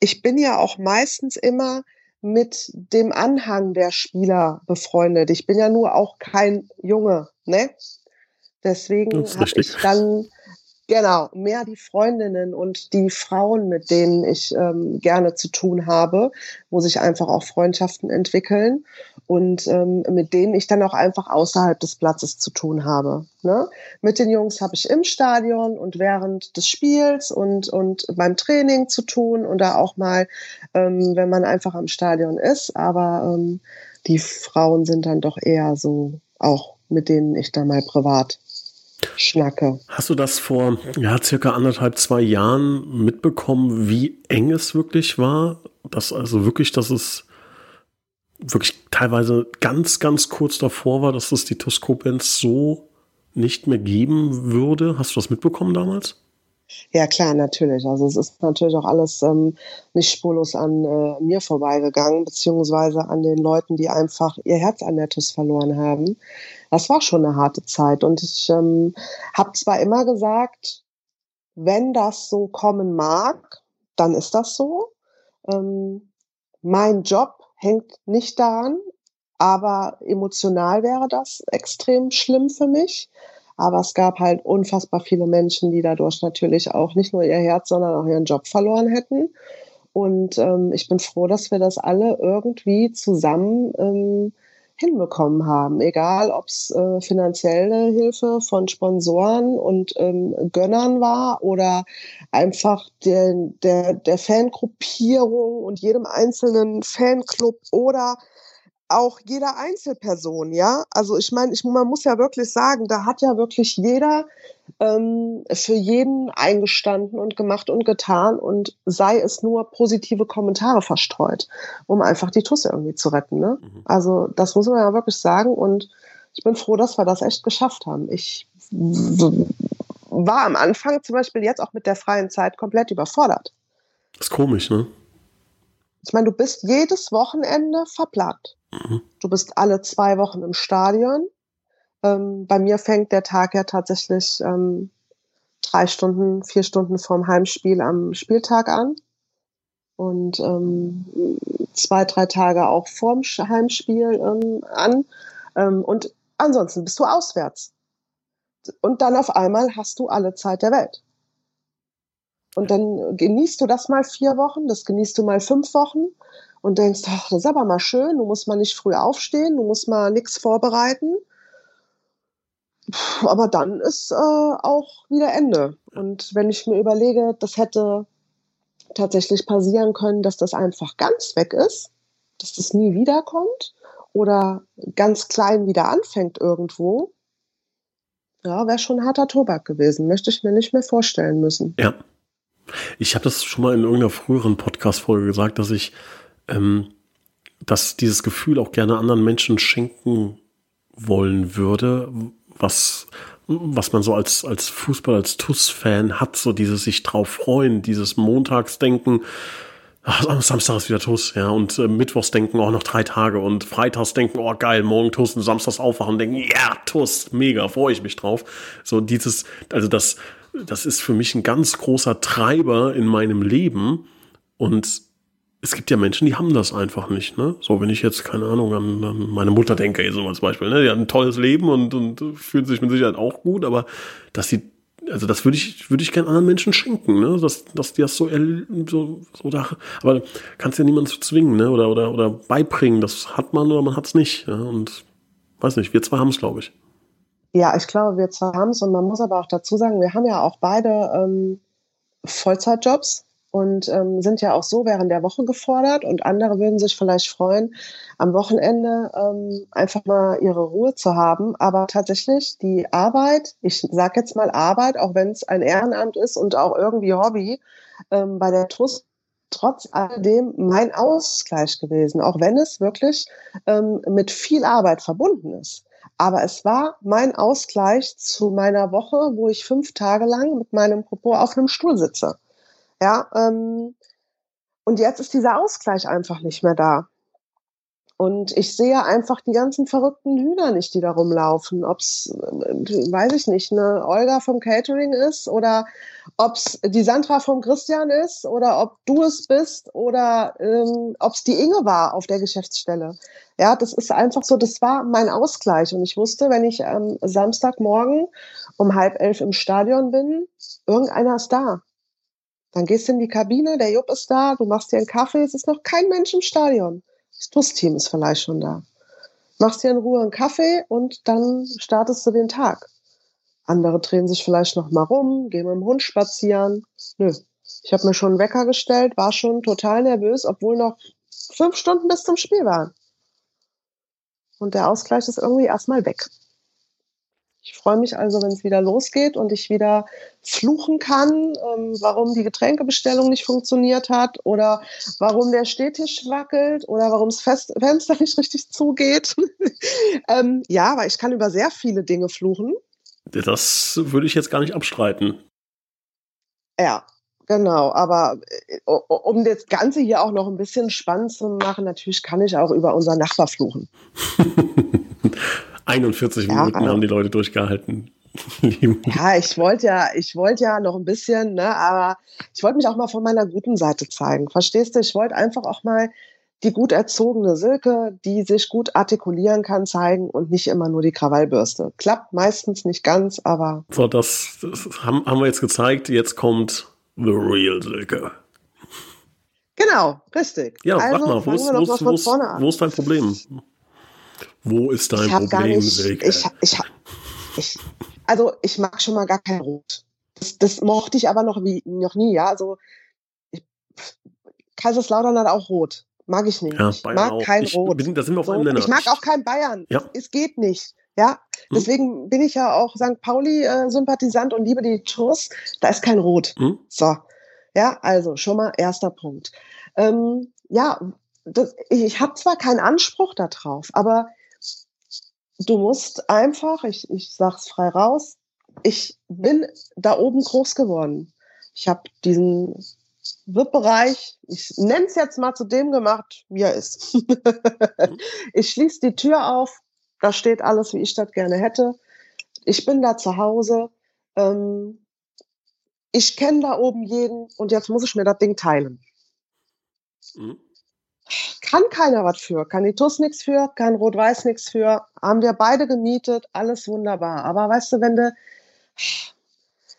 ich bin ja auch meistens immer mit dem Anhang der Spieler befreundet. Ich bin ja nur auch kein Junge, ne? Deswegen habe ich dann Genau, mehr die Freundinnen und die Frauen, mit denen ich ähm, gerne zu tun habe, wo sich einfach auch Freundschaften entwickeln und ähm, mit denen ich dann auch einfach außerhalb des Platzes zu tun habe. Ne? Mit den Jungs habe ich im Stadion und während des Spiels und, und beim Training zu tun oder auch mal, ähm, wenn man einfach am Stadion ist. Aber ähm, die Frauen sind dann doch eher so auch mit denen ich dann mal privat schnacke. Hast du das vor ja, circa anderthalb, zwei Jahren mitbekommen, wie eng es wirklich war? Dass also wirklich, dass es wirklich teilweise ganz, ganz kurz davor war, dass es die Toskopenz so nicht mehr geben würde. Hast du das mitbekommen damals? Ja, klar, natürlich. Also es ist natürlich auch alles ähm, nicht spurlos an äh, mir vorbeigegangen, beziehungsweise an den Leuten, die einfach ihr Herz an der TUS verloren haben. Das war schon eine harte Zeit. Und ich ähm, habe zwar immer gesagt, wenn das so kommen mag, dann ist das so. Ähm, mein Job hängt nicht daran, aber emotional wäre das extrem schlimm für mich. Aber es gab halt unfassbar viele Menschen, die dadurch natürlich auch nicht nur ihr Herz, sondern auch ihren Job verloren hätten. Und ähm, ich bin froh, dass wir das alle irgendwie zusammen ähm, hinbekommen haben. Egal, ob es äh, finanzielle Hilfe von Sponsoren und ähm, Gönnern war oder einfach der, der, der Fangruppierung und jedem einzelnen Fanclub oder auch jeder Einzelperson, ja. Also ich meine, ich, man muss ja wirklich sagen, da hat ja wirklich jeder ähm, für jeden eingestanden und gemacht und getan und sei es nur positive Kommentare verstreut, um einfach die Tusse irgendwie zu retten. Ne? Mhm. Also das muss man ja wirklich sagen und ich bin froh, dass wir das echt geschafft haben. Ich war am Anfang zum Beispiel jetzt auch mit der freien Zeit komplett überfordert. Das ist komisch, ne? Ich meine, du bist jedes Wochenende verplant. Du bist alle zwei Wochen im Stadion. Ähm, bei mir fängt der Tag ja tatsächlich ähm, drei Stunden, vier Stunden vorm Heimspiel am Spieltag an. Und ähm, zwei, drei Tage auch vorm Heimspiel ähm, an. Ähm, und ansonsten bist du auswärts. Und dann auf einmal hast du alle Zeit der Welt. Und dann genießt du das mal vier Wochen, das genießt du mal fünf Wochen und denkst, ach, das ist aber mal schön, du musst mal nicht früh aufstehen, du musst mal nichts vorbereiten. Aber dann ist äh, auch wieder Ende. Und wenn ich mir überlege, das hätte tatsächlich passieren können, dass das einfach ganz weg ist, dass das nie wiederkommt oder ganz klein wieder anfängt irgendwo, ja, wäre schon harter Tobak gewesen. Möchte ich mir nicht mehr vorstellen müssen. Ja. Ich habe das schon mal in irgendeiner früheren Podcast-Folge gesagt, dass ich ähm, dass dieses Gefühl auch gerne anderen Menschen schenken wollen würde, was, was man so als, als Fußball, als TUS-Fan hat, so dieses sich drauf freuen, dieses Montagsdenken, ach, Samstag ist wieder TUS, ja, und äh, Mittwochs denken, oh, noch drei Tage und Freitags denken, oh, geil, morgen TUS und Samstags aufwachen denken, ja, TUS, mega, freue ich mich drauf. So dieses, also das, das ist für mich ein ganz großer Treiber in meinem Leben und es gibt ja Menschen, die haben das einfach nicht, ne? So, wenn ich jetzt, keine Ahnung, an, an meine Mutter denke, so als Beispiel, ne? Die hat ein tolles Leben und, und fühlt sich mit Sicherheit auch gut, aber dass sie, also das würde ich, würde ich gerne anderen Menschen schenken, ne? Dass, dass die das so, so, so da, aber kannst ja niemand zwingen, ne? Oder, oder, oder beibringen, das hat man oder man hat es nicht, ja? Und weiß nicht, wir zwei haben es, glaube ich. Ja, ich glaube, wir zwei haben es und man muss aber auch dazu sagen, wir haben ja auch beide ähm, Vollzeitjobs und ähm, sind ja auch so während der Woche gefordert und andere würden sich vielleicht freuen, am Wochenende ähm, einfach mal ihre Ruhe zu haben. Aber tatsächlich die Arbeit, ich sage jetzt mal Arbeit, auch wenn es ein Ehrenamt ist und auch irgendwie Hobby, ähm, bei der TUS trotz alledem mein Ausgleich gewesen, auch wenn es wirklich ähm, mit viel Arbeit verbunden ist. Aber es war mein Ausgleich zu meiner Woche, wo ich fünf Tage lang mit meinem Popo auf einem Stuhl sitze. Ja, ähm, und jetzt ist dieser Ausgleich einfach nicht mehr da. Und ich sehe einfach die ganzen verrückten Hühner nicht, die da rumlaufen. Ob es, äh, weiß ich nicht, eine Olga vom Catering ist oder ob es die Sandra vom Christian ist oder ob du es bist oder ähm, ob es die Inge war auf der Geschäftsstelle. Ja, das ist einfach so, das war mein Ausgleich. Und ich wusste, wenn ich am Samstagmorgen um halb elf im Stadion bin, irgendeiner ist da. Dann gehst du in die Kabine, der Jupp ist da, du machst dir einen Kaffee, es ist noch kein Mensch im Stadion. Das TUS-Team ist vielleicht schon da. Machst dir in Ruhe einen Kaffee und dann startest du den Tag. Andere drehen sich vielleicht noch mal rum, gehen mit dem Hund spazieren. Nö. Ich habe mir schon einen Wecker gestellt, war schon total nervös, obwohl noch fünf Stunden bis zum Spiel waren. Und der Ausgleich ist irgendwie erstmal weg. Ich freue mich also, wenn es wieder losgeht und ich wieder fluchen kann, ähm, warum die Getränkebestellung nicht funktioniert hat oder warum der Stehtisch wackelt oder warum das Fest Fenster (laughs) nicht richtig zugeht. (laughs) ähm, ja, aber ich kann über sehr viele Dinge fluchen. Das würde ich jetzt gar nicht abstreiten. Ja, Genau, aber äh, um das Ganze hier auch noch ein bisschen spannend zu machen, natürlich kann ich auch über unseren Nachbar fluchen. (laughs) 41 ja, Minuten haben die Leute durchgehalten. (laughs) ja, ich wollte ja, ich wollte ja noch ein bisschen, ne, aber ich wollte mich auch mal von meiner guten Seite zeigen. Verstehst du? Ich wollte einfach auch mal die gut erzogene Silke, die sich gut artikulieren kann, zeigen und nicht immer nur die Krawallbürste. Klappt meistens nicht ganz, aber. So, das, das haben, haben wir jetzt gezeigt. Jetzt kommt The Real Silke. Genau, richtig. Ja, also, sag mal, wo ist, wo, ist, wo, ist, wo ist dein Problem? Wo ist dein Problem, nicht, Silke? Ich, ich, ich, also ich mag schon mal gar kein Rot. Das, das mochte ich aber noch, wie, noch nie, ja. Also ich, Kaiserslautern hat auch Rot. Mag ich nicht. Ja, ich mag auch. kein Rot. Bin, da sind wir auf so, einem Nenner. Ich mag auch kein Bayern. Ja. Es geht nicht. Ja, hm? deswegen bin ich ja auch St. Pauli-Sympathisant äh, und liebe die Tours. Da ist kein Rot. Hm? So. Ja, also schon mal erster Punkt. Ähm, ja, das, ich, habe zwar keinen Anspruch darauf, aber du musst einfach, ich, ich sag's frei raus, ich bin da oben groß geworden. Ich habe diesen VIP-Bereich, ich nenne es jetzt mal zu dem gemacht, wie er ist. (laughs) ich schließe die Tür auf, da steht alles, wie ich das gerne hätte. Ich bin da zu Hause. Ähm, ich kenne da oben jeden und jetzt muss ich mir das Ding teilen. Mhm. Kann keiner was für, kann die TUS nichts für, kann Rot-Weiß nichts für, haben wir beide gemietet, alles wunderbar. Aber weißt du, wenn du,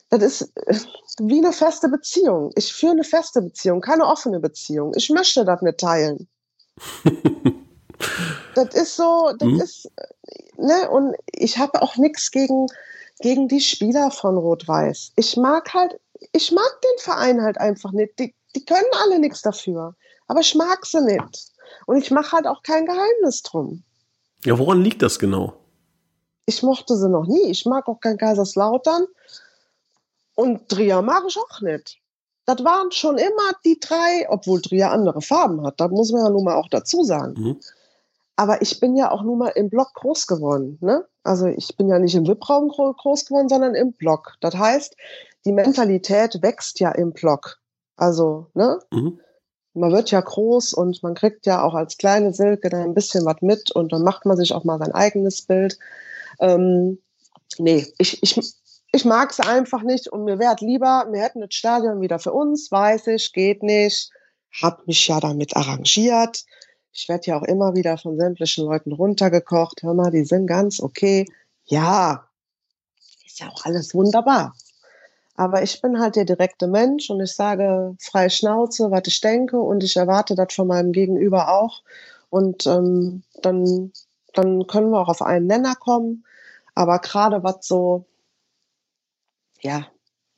das ist äh, wie eine feste Beziehung. Ich führe eine feste Beziehung, keine offene Beziehung. Ich möchte das nicht teilen. (laughs) das ist so, das mhm. ist, ne, und ich habe auch nichts gegen, gegen die Spieler von Rot-Weiß. Ich mag halt, ich mag den Verein halt einfach nicht. Die, die können alle nichts dafür. Aber ich mag sie nicht. Und ich mache halt auch kein Geheimnis drum. Ja, woran liegt das genau? ich mochte sie noch nie. Ich mag auch kein Kaiserslautern. Und Trier mag ich auch nicht. Das waren schon immer die drei, obwohl Trier andere Farben hat. Das muss man ja nun mal auch dazu sagen. Mhm. Aber ich bin ja auch nun mal im Block groß geworden. Ne? Also ich bin ja nicht im VIP-Raum groß geworden, sondern im Block. Das heißt, die Mentalität wächst ja im Block. Also, ne? Mhm. Man wird ja groß und man kriegt ja auch als kleine Silke dann ein bisschen was mit und dann macht man sich auch mal sein eigenes Bild. Ähm, nee, ich, ich, ich mag es einfach nicht und mir wäre lieber, wir hätten das Stadion wieder für uns, weiß ich, geht nicht. Hab mich ja damit arrangiert. Ich werde ja auch immer wieder von sämtlichen Leuten runtergekocht. Hör mal, die sind ganz okay. Ja, ist ja auch alles wunderbar. Aber ich bin halt der direkte Mensch und ich sage frei Schnauze, was ich denke und ich erwarte das von meinem Gegenüber auch. Und ähm, dann, dann können wir auch auf einen Nenner kommen. Aber gerade was so, ja,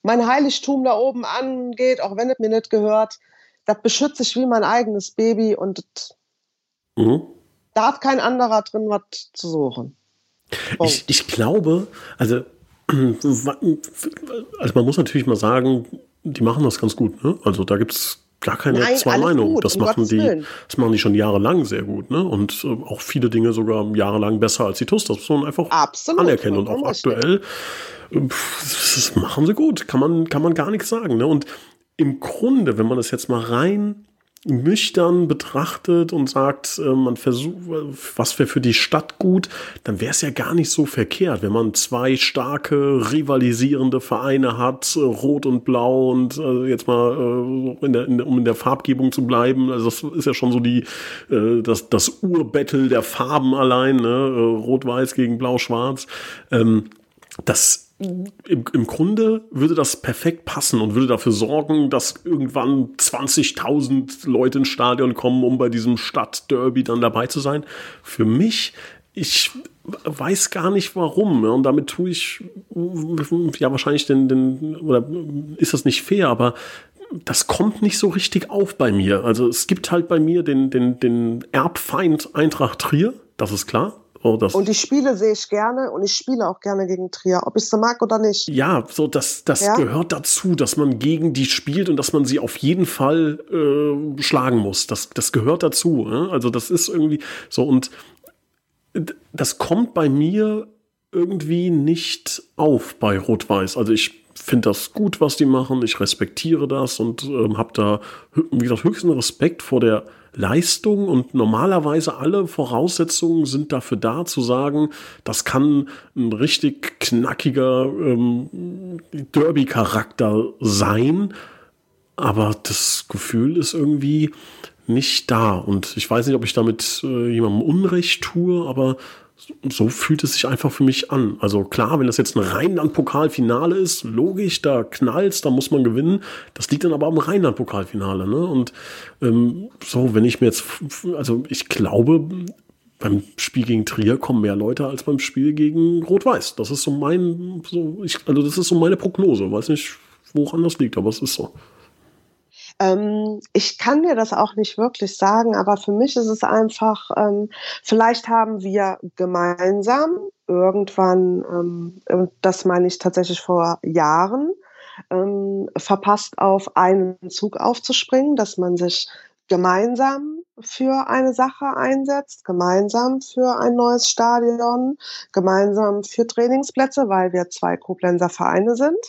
mein Heiligtum da oben angeht, auch wenn es mir nicht gehört, das beschütze ich wie mein eigenes Baby und mhm. da hat kein anderer drin was zu suchen. Ich, ich glaube, also also man muss natürlich mal sagen, die machen das ganz gut. Ne? Also da gibt es gar keine Nein, zwei Meinungen. Das machen die, das machen die schon jahrelang sehr gut, ne? Und äh, auch viele Dinge sogar jahrelang besser als die TUS. Das muss man einfach Absolut, anerkennen. Und auch aktuell, äh, das machen sie gut. Kann man, kann man gar nichts sagen. Ne? Und im Grunde, wenn man das jetzt mal rein nüchtern betrachtet und sagt, äh, man versucht, was wäre für die Stadt gut, dann wäre es ja gar nicht so verkehrt, wenn man zwei starke rivalisierende Vereine hat, äh, Rot und Blau und äh, jetzt mal in der, in der, um in der Farbgebung zu bleiben, also das ist ja schon so die das, das Urbattle der Farben allein, ne? Rot-Weiß gegen Blau-Schwarz. Ähm, das im, im Grunde würde das perfekt passen und würde dafür sorgen, dass irgendwann 20.000 Leute ins Stadion kommen, um bei diesem Stadtderby dann dabei zu sein. Für mich, ich weiß gar nicht warum. Und damit tue ich ja wahrscheinlich den, den, oder ist das nicht fair, aber das kommt nicht so richtig auf bei mir. Also es gibt halt bei mir den, den, den Erbfeind Eintracht Trier, das ist klar. Oh, und die Spiele sehe ich gerne und ich spiele auch gerne gegen Trier, ob ich sie mag oder nicht. Ja, so das, das ja? gehört dazu, dass man gegen die spielt und dass man sie auf jeden Fall äh, schlagen muss. Das, das gehört dazu. Ne? Also das ist irgendwie so und das kommt bei mir irgendwie nicht auf bei Rot-Weiß. Also ich finde das gut, was die machen. Ich respektiere das und ähm, habe da, wie gesagt, höchsten Respekt vor der Leistung. Und normalerweise alle Voraussetzungen sind dafür da zu sagen, das kann ein richtig knackiger ähm, Derby-Charakter sein, aber das Gefühl ist irgendwie nicht da. Und ich weiß nicht, ob ich damit äh, jemandem Unrecht tue, aber so fühlt es sich einfach für mich an. Also klar, wenn das jetzt ein Rheinland-Pokalfinale ist, logisch, da knallt's, da muss man gewinnen. Das liegt dann aber am Rheinland-Pokalfinale. Ne? Und ähm, so, wenn ich mir jetzt, also ich glaube, beim Spiel gegen Trier kommen mehr Leute als beim Spiel gegen Rot-Weiß. Das ist so mein, so ich, also das ist so meine Prognose. Weiß nicht, woran das liegt, aber es ist so. Ähm, ich kann dir das auch nicht wirklich sagen, aber für mich ist es einfach, ähm, vielleicht haben wir gemeinsam irgendwann, ähm, das meine ich tatsächlich vor Jahren, verpasst, auf einen Zug aufzuspringen, dass man sich gemeinsam für eine Sache einsetzt, gemeinsam für ein neues Stadion, gemeinsam für Trainingsplätze, weil wir zwei Koblenzer Vereine sind.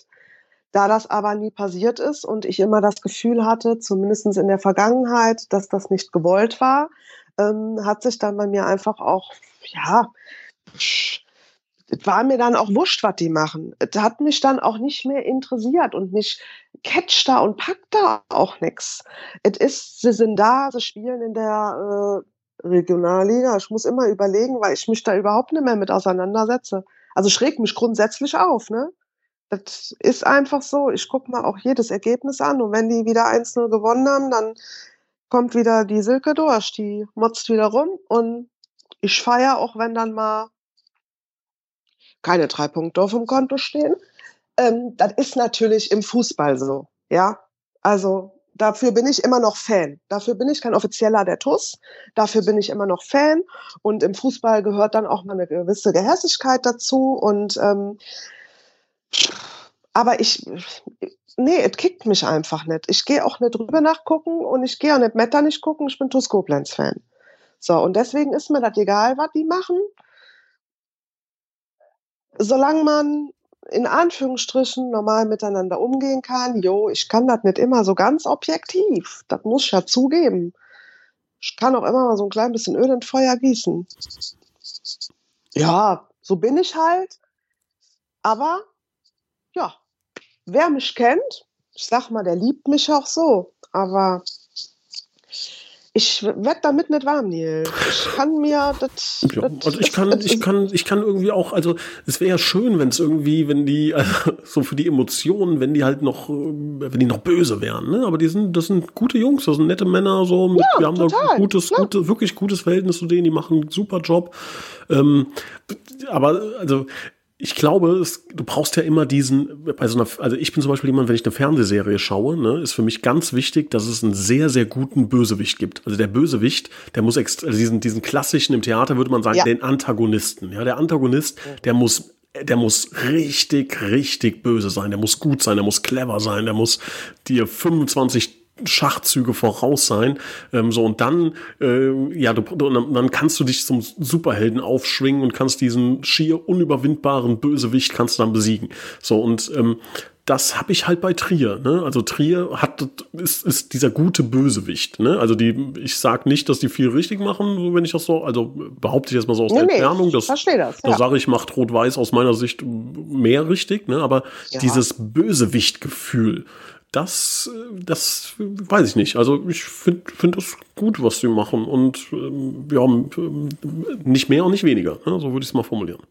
Da das aber nie passiert ist und ich immer das Gefühl hatte, zumindest in der Vergangenheit, dass das nicht gewollt war, ähm, hat sich dann bei mir einfach auch, ja, war mir dann auch wurscht, was die machen. Es hat mich dann auch nicht mehr interessiert und mich catcht da und packt da auch nichts. Es ist, sie sind da, sie spielen in der äh, Regionalliga. Ich muss immer überlegen, weil ich mich da überhaupt nicht mehr mit auseinandersetze. Also schrägt mich grundsätzlich auf, ne? Das ist einfach so. Ich gucke mal auch jedes Ergebnis an und wenn die wieder 1-0 gewonnen haben, dann kommt wieder die Silke durch, die motzt wieder rum und ich feiere auch, wenn dann mal keine drei Punkte auf dem Konto stehen. Ähm, das ist natürlich im Fußball so, ja. Also dafür bin ich immer noch Fan. Dafür bin ich kein Offizieller der TUS. Dafür bin ich immer noch Fan. Und im Fußball gehört dann auch mal eine gewisse Gehässigkeit dazu. Und ähm, aber ich, nee, es kickt mich einfach nicht. Ich gehe auch nicht drüber nachgucken und ich gehe auch nicht Meta nicht gucken. Ich bin TuS Koblenz-Fan. So, und deswegen ist mir das egal, was die machen. Solange man in Anführungsstrichen normal miteinander umgehen kann. Jo, ich kann das nicht immer so ganz objektiv. Das muss ich ja zugeben. Ich kann auch immer mal so ein klein bisschen Öl ins Feuer gießen. Ja, so bin ich halt. Aber ja, wer mich kennt, ich sag mal, der liebt mich auch so. Aber ich werde damit nicht warm, Neil. Ich kann mir das. Ja, also ich kann, ich kann, ich kann irgendwie auch, also es wäre ja schön, wenn es irgendwie, wenn die, also (laughs) so für die Emotionen, wenn die halt noch, wenn die noch böse wären, ne? Aber die sind, das sind gute Jungs, das sind nette Männer, so, mit, ja, wir haben total, da gutes, ja. gute, wirklich gutes Verhältnis zu denen, die machen einen super Job. Ähm, aber also ich glaube, es, du brauchst ja immer diesen, bei so einer, also ich bin zum Beispiel jemand, wenn ich eine Fernsehserie schaue, ne, ist für mich ganz wichtig, dass es einen sehr, sehr guten Bösewicht gibt. Also der Bösewicht, der muss extra, also diesen, diesen klassischen im Theater würde man sagen, ja. den Antagonisten. Ja, der Antagonist, der muss der muss richtig, richtig böse sein, der muss gut sein, der muss clever sein, der muss dir 25 Schachzüge voraus sein. Ähm, so und dann, äh, ja, du, dann kannst du dich zum Superhelden aufschwingen und kannst diesen schier unüberwindbaren Bösewicht kannst du dann besiegen. So und ähm, das habe ich halt bei Trier. Ne? Also Trier hat ist, ist dieser gute Bösewicht. Ne? Also die, ich sag nicht, dass die viel richtig machen, wenn ich das so, also behaupte ich jetzt mal so aus nee, der nee, Entfernung. Das, verstehe das. Ja. Da sage ich, macht Rot-Weiß aus meiner Sicht mehr richtig. Ne? Aber ja. dieses Bösewicht-Gefühl, das, das weiß ich nicht. Also ich finde find das gut, was sie machen und ähm, ja, nicht mehr und nicht weniger. Ne? So würde ich es mal formulieren.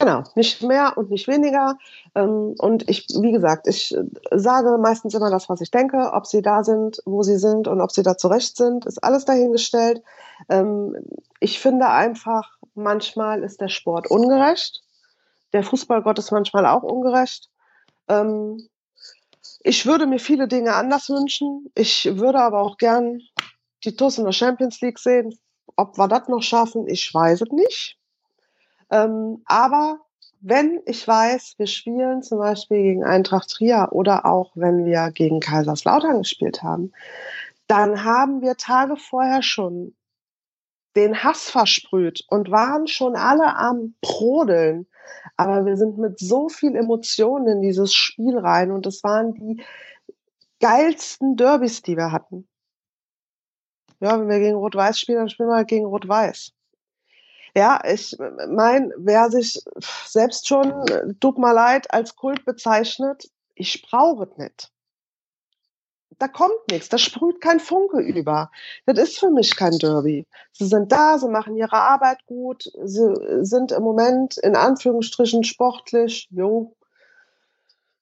Genau, nicht mehr und nicht weniger. Ähm, und ich, wie gesagt, ich sage meistens immer das, was ich denke. Ob sie da sind, wo sie sind und ob sie da zurecht sind, ist alles dahingestellt. Ähm, ich finde einfach, manchmal ist der Sport ungerecht. Der Fußballgott ist manchmal auch ungerecht. Ähm, ich würde mir viele Dinge anders wünschen. Ich würde aber auch gern die TUS in der Champions League sehen. Ob wir das noch schaffen, ich weiß es nicht. Ähm, aber wenn ich weiß, wir spielen zum Beispiel gegen Eintracht Trier oder auch wenn wir gegen Kaiserslautern gespielt haben, dann haben wir Tage vorher schon den Hass versprüht und waren schon alle am Prodeln. Aber wir sind mit so viel Emotionen in dieses Spiel rein und es waren die geilsten Derbys, die wir hatten. Ja, wenn wir gegen Rot-Weiß spielen, dann spielen wir halt gegen Rot-Weiß. Ja, ich meine, wer sich selbst schon, tut mal leid, als Kult bezeichnet, ich brauche es nicht da kommt nichts, da sprüht kein Funke über. Das ist für mich kein Derby. Sie sind da, sie machen ihre Arbeit gut, sie sind im Moment in Anführungsstrichen sportlich, jo,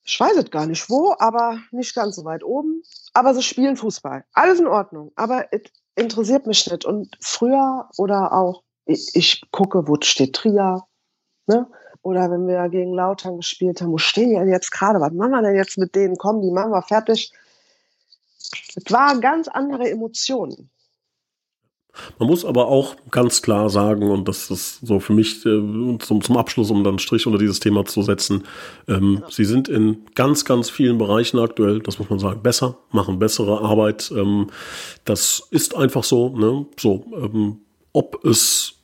ich weiß es gar nicht wo, aber nicht ganz so weit oben. Aber sie spielen Fußball. Alles in Ordnung. Aber es interessiert mich nicht. Und früher oder auch, ich, ich gucke, wo steht Trier, ne? Oder wenn wir gegen Lautern gespielt haben, wo stehen die denn jetzt gerade? Was machen wir denn jetzt mit denen? Kommen die machen wir fertig. Es waren ganz andere Emotionen. Man muss aber auch ganz klar sagen, und das ist so für mich äh, zum, zum Abschluss, um dann einen Strich unter dieses Thema zu setzen, ähm, genau. sie sind in ganz, ganz vielen Bereichen aktuell, das muss man sagen, besser, machen bessere Arbeit. Ähm, das ist einfach so. Ne? So, ähm, ob es,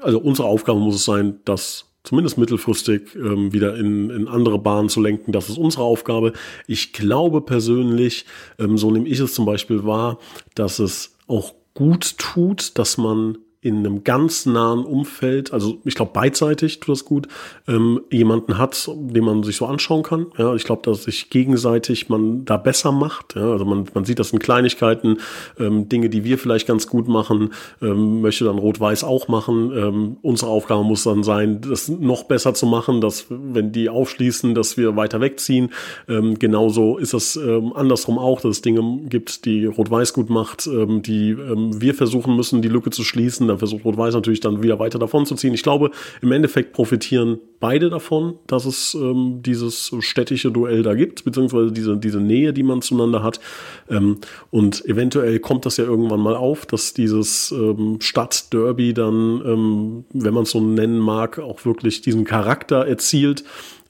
also unsere Aufgabe muss es sein, dass zumindest mittelfristig ähm, wieder in, in andere Bahnen zu lenken. Das ist unsere Aufgabe. Ich glaube persönlich, ähm, so nehme ich es zum Beispiel wahr, dass es auch gut tut, dass man in einem ganz nahen Umfeld, also ich glaube beidseitig tut das gut, ähm, jemanden hat, den man sich so anschauen kann. Ja, ich glaube, dass sich gegenseitig man da besser macht. Ja, also man, man sieht das in Kleinigkeiten, ähm, Dinge, die wir vielleicht ganz gut machen, ähm, möchte dann Rot-Weiß auch machen. Ähm, unsere Aufgabe muss dann sein, das noch besser zu machen, dass wenn die aufschließen, dass wir weiter wegziehen. Ähm, genauso ist es ähm, andersrum auch, dass es Dinge gibt, die Rot-Weiß gut macht, ähm, die ähm, wir versuchen müssen, die Lücke zu schließen dann versucht Rot-Weiß natürlich dann wieder weiter davon zu ziehen. Ich glaube, im Endeffekt profitieren beide davon, dass es ähm, dieses städtische Duell da gibt, beziehungsweise diese, diese Nähe, die man zueinander hat. Ähm, und eventuell kommt das ja irgendwann mal auf, dass dieses ähm, Stadtderby dann, ähm, wenn man es so nennen mag, auch wirklich diesen Charakter erzielt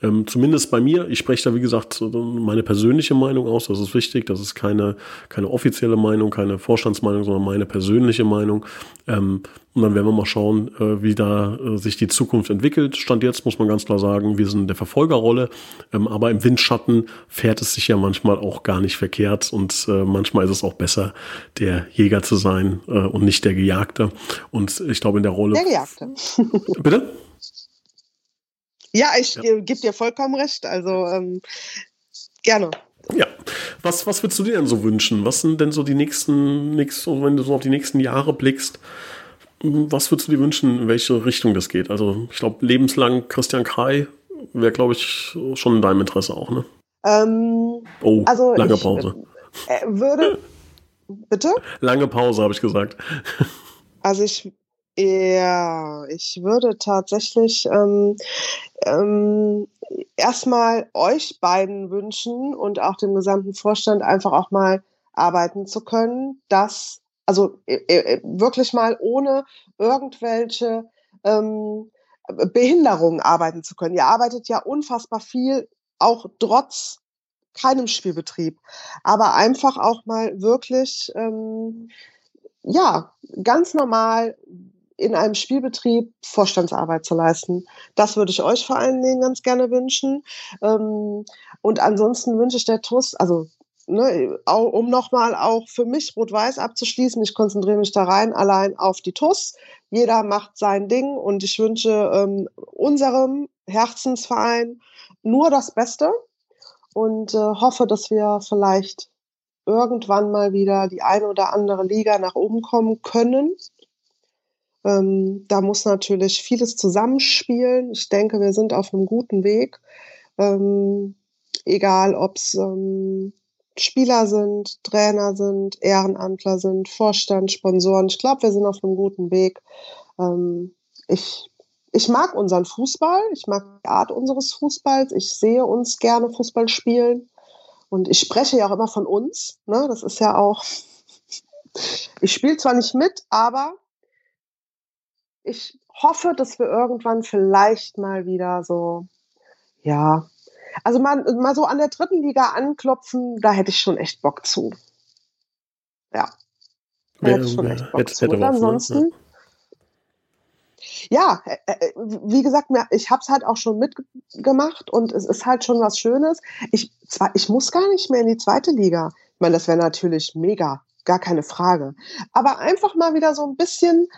ähm, zumindest bei mir, ich spreche da wie gesagt meine persönliche Meinung aus, das ist wichtig, das ist keine, keine offizielle Meinung, keine Vorstandsmeinung, sondern meine persönliche Meinung. Ähm, und dann werden wir mal schauen, äh, wie da äh, sich die Zukunft entwickelt. Stand jetzt muss man ganz klar sagen, wir sind in der Verfolgerrolle, ähm, aber im Windschatten fährt es sich ja manchmal auch gar nicht verkehrt und äh, manchmal ist es auch besser, der Jäger zu sein äh, und nicht der Gejagte. Und ich glaube in der Rolle. Der Gejagte. Bitte? Ja, ich ja. gebe dir vollkommen recht. Also ähm, gerne. Ja, was, was würdest du dir denn so wünschen? Was sind denn so die nächsten, nächsten, wenn du so auf die nächsten Jahre blickst, was würdest du dir wünschen, in welche Richtung das geht? Also ich glaube, lebenslang Christian Krei wäre, glaube ich, schon in deinem Interesse auch, ne? Ähm, oh, also lange ich, Pause. Äh, würde, bitte? (laughs) Lange Pause, habe ich gesagt. Also ich ja, ich würde tatsächlich ähm, ähm, erstmal euch beiden wünschen und auch dem gesamten Vorstand einfach auch mal arbeiten zu können, dass, also äh, äh, wirklich mal ohne irgendwelche ähm, Behinderungen arbeiten zu können. Ihr arbeitet ja unfassbar viel, auch trotz keinem Spielbetrieb, aber einfach auch mal wirklich, ähm, ja, ganz normal in einem Spielbetrieb Vorstandsarbeit zu leisten. Das würde ich euch vor allen Dingen ganz gerne wünschen. Ähm, und ansonsten wünsche ich der TUS, also ne, um nochmal auch für mich Rot-Weiß abzuschließen, ich konzentriere mich da rein allein auf die TUS. Jeder macht sein Ding und ich wünsche ähm, unserem Herzensverein nur das Beste und äh, hoffe, dass wir vielleicht irgendwann mal wieder die eine oder andere Liga nach oben kommen können. Ähm, da muss natürlich vieles zusammenspielen. Ich denke, wir sind auf einem guten Weg. Ähm, egal, ob es ähm, Spieler sind, Trainer sind, Ehrenamtler sind, Vorstand, Sponsoren. Ich glaube, wir sind auf einem guten Weg. Ähm, ich, ich mag unseren Fußball. Ich mag die Art unseres Fußballs. Ich sehe uns gerne Fußball spielen. Und ich spreche ja auch immer von uns. Ne? Das ist ja auch, (laughs) ich spiele zwar nicht mit, aber ich hoffe, dass wir irgendwann vielleicht mal wieder so, ja, also mal, mal so an der dritten Liga anklopfen, da hätte ich schon echt Bock zu. Ja. Da hätte ich schon echt Bock zu. Und ne? ansonsten, ja, äh, äh, wie gesagt, ich habe es halt auch schon mitgemacht und es ist halt schon was Schönes. Ich, zwar, ich muss gar nicht mehr in die zweite Liga. Ich meine, das wäre natürlich mega, gar keine Frage. Aber einfach mal wieder so ein bisschen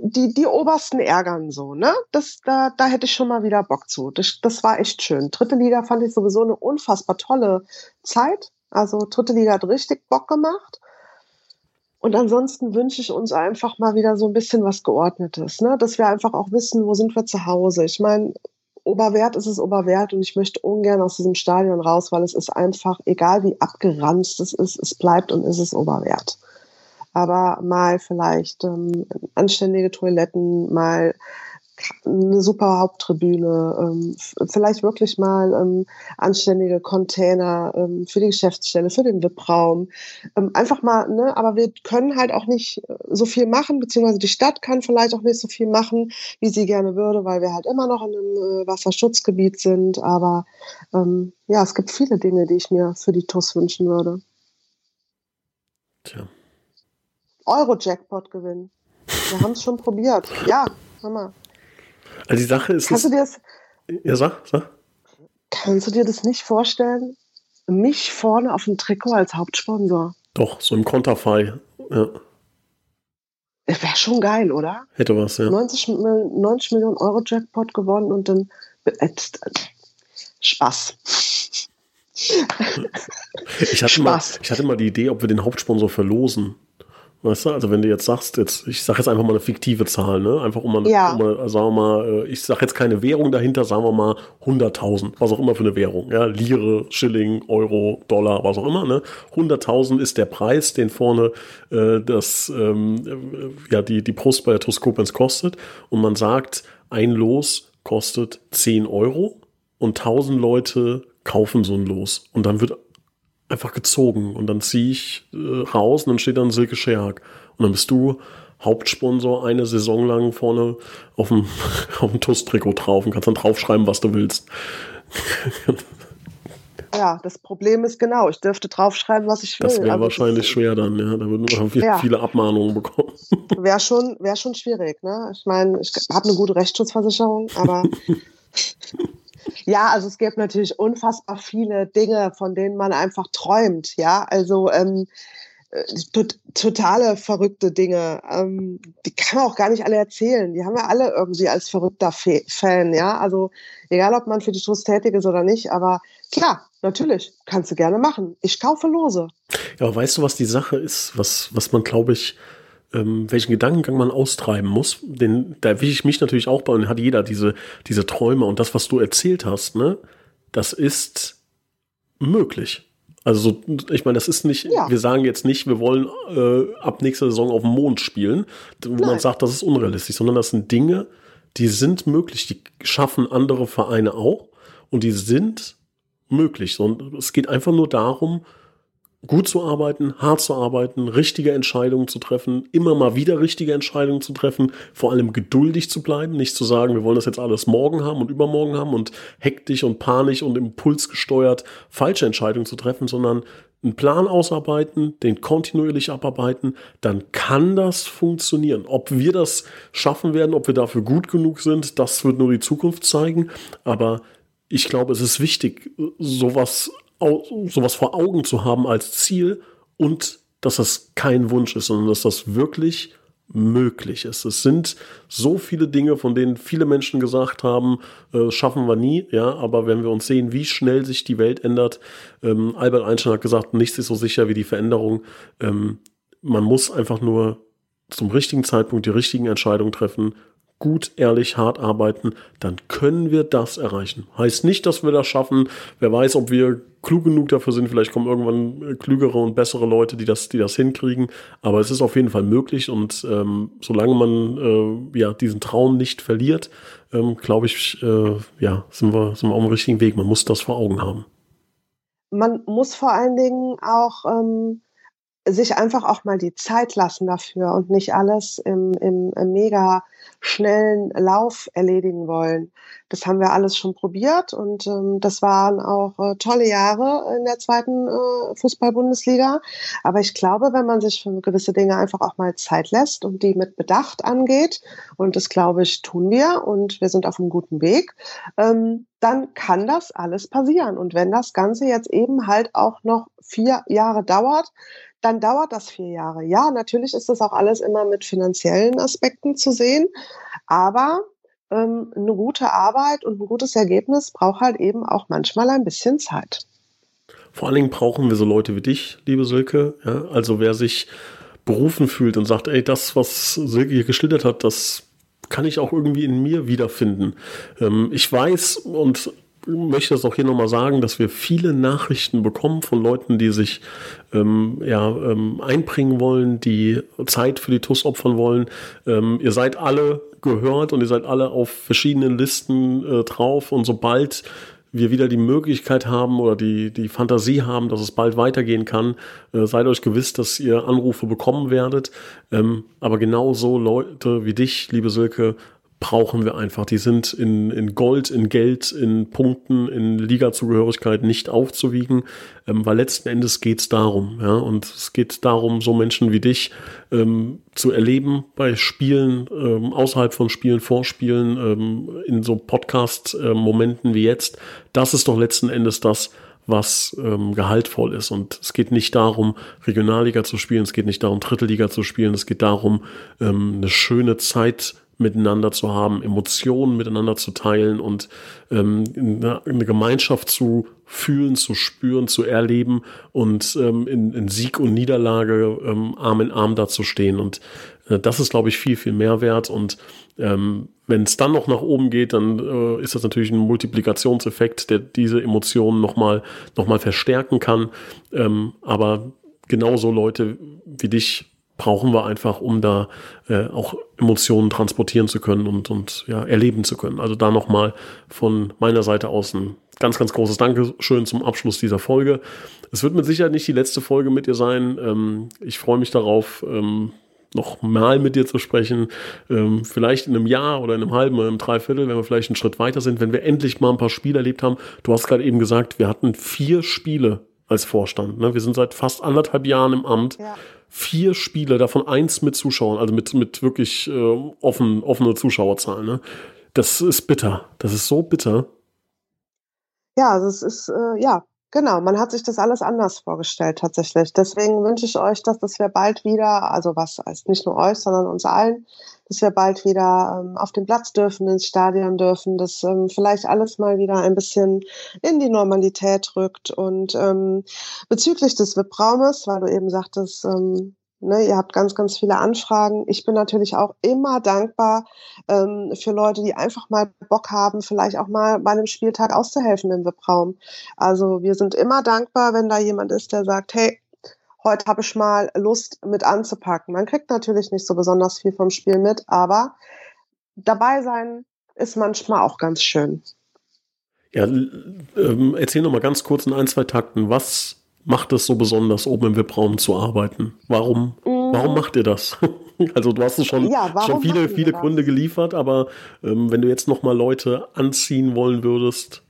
die, die obersten ärgern so, ne? Das, da, da hätte ich schon mal wieder Bock zu. Das, das war echt schön. Dritte Liga fand ich sowieso eine unfassbar tolle Zeit. Also dritte Liga hat richtig Bock gemacht. Und ansonsten wünsche ich uns einfach mal wieder so ein bisschen was Geordnetes, ne? Dass wir einfach auch wissen, wo sind wir zu Hause. Ich meine, Oberwert ist es Oberwert und ich möchte ungern aus diesem Stadion raus, weil es ist einfach, egal wie abgeranzt es ist, es bleibt und ist es Oberwert. Aber mal vielleicht ähm, anständige Toiletten, mal eine super Haupttribüne, ähm, vielleicht wirklich mal ähm, anständige Container ähm, für die Geschäftsstelle, für den VIP-Raum. Einfach mal, ne, aber wir können halt auch nicht äh, so viel machen, beziehungsweise die Stadt kann vielleicht auch nicht so viel machen, wie sie gerne würde, weil wir halt immer noch in einem äh, Wasserschutzgebiet sind. Aber ähm, ja, es gibt viele Dinge, die ich mir für die TUS wünschen würde. Tja. Euro-Jackpot gewinnen. Wir haben es schon probiert. Ja, Hammer. Also die Sache ist. Kannst du dir das. Ja, sag, sag. Kannst du dir das nicht vorstellen? Mich vorne auf dem Trikot als Hauptsponsor. Doch, so im Konterfei. Ja. Wäre schon geil, oder? Hätte was, ja. 90, 90 Millionen Euro Jackpot gewonnen und dann. Äh, Spaß. Ich hatte, mal, ich hatte mal die Idee, ob wir den Hauptsponsor verlosen. Weißt du, also wenn du jetzt sagst, jetzt, ich sage jetzt einfach mal eine fiktive Zahl, ne? Einfach um mal, Ja. um mal sagen wir mal, äh, ich sage jetzt keine Währung dahinter, sagen wir mal 100.000, was auch immer für eine Währung, ja, Lire, Schilling, Euro, Dollar, was auch immer, ne? 100.000 ist der Preis, den vorne äh, das, ähm, äh, ja, die, die Brust bei der TuS Koblenz kostet und man sagt, ein Los kostet 10 Euro und 1000 Leute kaufen so ein Los und dann wird einfach gezogen und dann ziehe ich äh, raus und dann steht dann Silke Scherk und dann bist du Hauptsponsor eine Saison lang vorne auf dem, (laughs) auf dem TUS-Trikot drauf und kannst dann draufschreiben, was du willst. Ja, das Problem ist genau, ich dürfte draufschreiben, was ich will. Das wäre Also wahrscheinlich schwer dann, ja. Da würden wir viel, Ja. viele Abmahnungen bekommen. (laughs) Wäre schon, wär schon schwierig, ne? Ich meine, ich habe eine gute Rechtsschutzversicherung, aber (laughs) ja, also es gibt natürlich unfassbar viele Dinge, von denen man einfach träumt, ja. Also ähm, äh, tot, totale verrückte Dinge. Ähm, die kann man auch gar nicht alle erzählen. Die haben wir alle irgendwie als verrückter Fe Fan, ja. Also egal, ob man für die TuS tätig ist oder nicht, aber klar, natürlich, kannst du gerne machen. Ich kaufe Lose. Ja, weißt du, was die Sache ist, was, was man, glaube ich, ähm, welchen Gedankengang man austreiben muss? Den, da erwische ich mich natürlich auch bei und hat jeder diese, diese Träume und das, was du erzählt hast, ne, das ist möglich. Also, so, ich meine, das ist nicht, Ja. wir sagen jetzt nicht, wir wollen äh, ab nächster Saison auf dem Mond spielen, wo man Nein. sagt, das ist unrealistisch, sondern das sind Dinge, die sind möglich, die schaffen andere Vereine auch und die sind möglich. sondern es geht einfach nur darum, gut zu arbeiten, hart zu arbeiten, richtige Entscheidungen zu treffen, immer mal wieder richtige Entscheidungen zu treffen, vor allem geduldig zu bleiben, nicht zu sagen, wir wollen das jetzt alles morgen haben und übermorgen haben und hektisch und panisch und impulsgesteuert falsche Entscheidungen zu treffen, sondern einen Plan ausarbeiten, den kontinuierlich abarbeiten, dann kann das funktionieren. Ob wir das schaffen werden, ob wir dafür gut genug sind, das wird nur die Zukunft zeigen. Aber ich glaube, es ist wichtig, sowas, sowas vor Augen zu haben als Ziel und dass das kein Wunsch ist, sondern dass das wirklich möglich ist. Es sind so viele Dinge, von denen viele Menschen gesagt haben, äh, schaffen wir nie, ja, aber wenn wir uns sehen, wie schnell sich die Welt ändert, ähm, Albert Einstein hat gesagt, nichts ist so sicher wie die Veränderung. Ähm, man muss einfach nur zum richtigen Zeitpunkt die richtigen Entscheidungen treffen, gut, ehrlich, hart arbeiten, dann können wir das erreichen. Heißt nicht, dass wir das schaffen. Wer weiß, ob wir klug genug dafür sind. Vielleicht kommen irgendwann äh, klügere und bessere Leute, die das, die das hinkriegen. Aber es ist auf jeden Fall möglich. Und ähm, solange man äh, ja diesen Traum nicht verliert, ähm, glaube ich, äh, ja, sind wir, sind wir auf dem richtigen Weg. Man muss das vor Augen haben. man muss vor allen Dingen auch ähm, sich einfach auch mal die Zeit lassen dafür und nicht alles im, im, im mega schnellen Lauf erledigen wollen. Das haben wir alles schon probiert und ähm, das waren auch äh, tolle Jahre in der zweiten äh, Fußball-Bundesliga. Aber ich glaube, wenn man sich für gewisse Dinge einfach auch mal Zeit lässt und die mit Bedacht angeht, und das glaube ich, tun wir und wir sind auf einem guten Weg, ähm, dann kann das alles passieren. Und wenn das Ganze jetzt eben halt auch noch vier Jahre dauert, dann dauert das vier Jahre. Ja, natürlich ist das auch alles immer mit finanziellen Aspekten zu sehen, aber ähm, eine gute Arbeit und ein gutes Ergebnis braucht halt eben auch manchmal ein bisschen Zeit. Vor allen Dingen brauchen wir so Leute wie dich, liebe Silke. Ja, also wer sich berufen fühlt und sagt, ey, das, was Silke hier geschildert hat, das kann ich auch irgendwie in mir wiederfinden. Ähm, ich weiß und möchte das auch hier nochmal sagen, dass wir viele Nachrichten bekommen von Leuten, die sich ähm, ja, ähm, einbringen wollen, die Zeit für die TUS opfern wollen. Ähm, ihr seid alle gehört und ihr seid alle auf verschiedenen Listen äh, drauf und sobald wir wieder die Möglichkeit haben oder die, die Fantasie haben, dass es bald weitergehen kann, äh, seid euch gewiss, dass ihr Anrufe bekommen werdet. Ähm, aber genauso Leute wie dich, liebe Silke, brauchen wir einfach. Die sind in, in Gold, in Geld, in Punkten, in Liga-Zugehörigkeit nicht aufzuwiegen, ähm, weil letzten Endes geht es darum. Ja? Und es geht darum, so Menschen wie dich ähm, zu erleben bei Spielen, ähm, außerhalb von Spielen, Vorspielen, ähm, in so Podcast-Momenten wie jetzt. Das ist doch letzten Endes das, was ähm, gehaltvoll ist. Und es geht nicht darum, Regionalliga zu spielen, es geht nicht darum, Drittliga zu spielen, es geht darum, ähm, eine schöne Zeit miteinander zu haben, Emotionen miteinander zu teilen und ähm, eine, Gemeinschaft zu fühlen, zu spüren, zu erleben und ähm, in, in, Sieg und Niederlage ähm, Arm in Arm da zu stehen. Und äh, das ist, glaube ich, viel, viel mehr wert. Und ähm, wenn es dann noch nach oben geht, dann äh, ist das natürlich ein Multiplikationseffekt, der diese Emotionen nochmal noch mal verstärken kann. Ähm, aber genauso Leute wie dich brauchen wir einfach, um da äh, auch Emotionen transportieren zu können und, und ja, erleben zu können. Also da nochmal von meiner Seite aus ein ganz, ganz großes Dankeschön zum Abschluss dieser Folge. Es wird mit Sicherheit nicht die letzte Folge mit dir sein. Ähm, ich freue mich darauf, ähm, noch mal mit dir zu sprechen. Ähm, vielleicht in einem Jahr oder in einem halben oder einem Dreiviertel, wenn wir vielleicht einen Schritt weiter sind, wenn wir endlich mal ein paar Spiele erlebt haben. Du hast gerade eben gesagt, wir hatten vier Spiele als Vorstand. Ne? Wir sind seit fast anderthalb Jahren im Amt. Ja. Vier Spiele, davon eins mit Zuschauern, also mit, mit wirklich äh, offen, offene Zuschauerzahlen. Ne? Das ist bitter. Das ist so bitter. Ja, also es ist, äh, ja, genau. Man hat sich das alles anders vorgestellt tatsächlich. Deswegen wünsche ich euch, dass das wir bald wieder, also was heißt nicht nur euch, sondern uns allen, dass wir bald wieder ähm, auf den Platz dürfen, ins Stadion dürfen, dass ähm, vielleicht alles mal wieder ein bisschen in die Normalität rückt. Und ähm, bezüglich des VIP-Raumes, weil du eben sagtest, ähm, Ne, ihr habt ganz, ganz viele Anfragen. Ich bin natürlich auch immer dankbar ähm, für Leute, die einfach mal Bock haben, vielleicht auch mal bei einem Spieltag auszuhelfen im VIP-Raum. Also wir sind immer dankbar, wenn da jemand ist, der sagt, hey, heute habe ich mal Lust mit anzupacken. Man kriegt natürlich nicht so besonders viel vom Spiel mit, aber dabei sein ist manchmal auch ganz schön. Ja, ähm, erzähl noch mal ganz kurz in ein, zwei Takten, was macht es so besonders, oben im VIP-Raum zu arbeiten? Warum, mm. warum macht ihr das? (laughs) also du hast es schon, ja, schon viele, viele Gründe geliefert, aber ähm, wenn du jetzt noch mal Leute anziehen wollen würdest,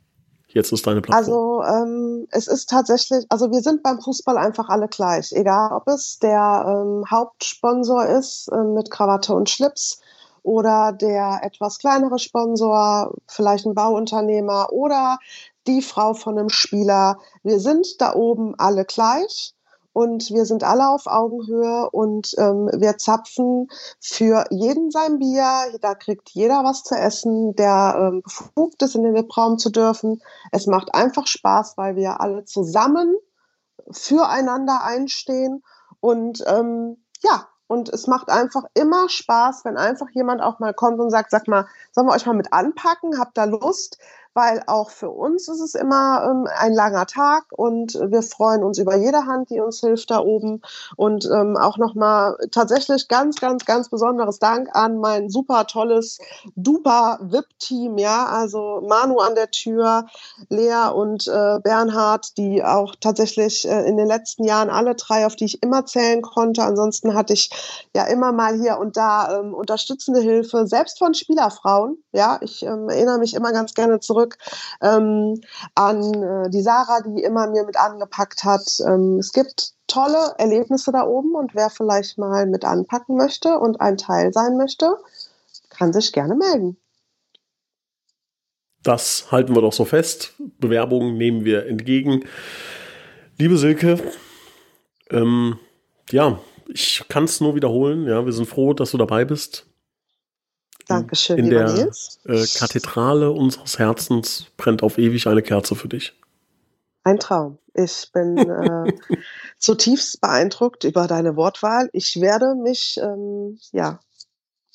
Jetzt ist deine Plattform. Also ähm, es ist tatsächlich, also wir sind beim Fußball einfach alle gleich, egal ob es der ähm, Hauptsponsor ist äh, mit Krawatte und Schlips oder der etwas kleinere Sponsor, vielleicht ein Bauunternehmer oder die Frau von einem Spieler. Wir sind da oben alle gleich und wir sind alle auf Augenhöhe und ähm, wir zapfen für jeden sein Bier. Da kriegt jeder was zu essen, der ähm, befugt ist, in den Webraum zu dürfen. Es macht einfach Spaß, weil wir alle zusammen füreinander einstehen und ähm, ja, und es macht einfach immer Spaß, wenn einfach jemand auch mal kommt und sagt, sag mal, sollen wir euch mal mit anpacken? Habt da Lust? Weil auch für uns ist es immer ähm, ein langer Tag und wir freuen uns über jede Hand, die uns hilft da oben. Und ähm, auch nochmal tatsächlich ganz, ganz, ganz besonderes Dank an mein super tolles, duper VIP-Team, ja, also Manu an der Tür, Lea und äh, Bernhard, die auch tatsächlich äh, in den letzten Jahren alle drei, auf die ich immer zählen konnte. Ansonsten hatte ich ja immer mal hier und da ähm, unterstützende Hilfe, selbst von Spielerfrauen. Ja, ich ähm, erinnere mich immer ganz gerne zurück zurück ähm, an äh, die Sarah, die immer mir mit angepackt hat. Ähm, es gibt tolle Erlebnisse da oben und wer vielleicht mal mit anpacken möchte und ein Teil sein möchte, kann sich gerne melden. Das halten wir doch so fest. Bewerbungen nehmen wir entgegen. Liebe Silke, ähm, ja, ich kann es nur wiederholen. Ja, wir sind froh, dass du dabei bist. Dankeschön, in der äh, Kathedrale unseres Herzens brennt auf ewig eine Kerze für dich. Ein Traum. Ich bin (laughs) äh, zutiefst beeindruckt über deine Wortwahl. Ich werde mich ähm, ja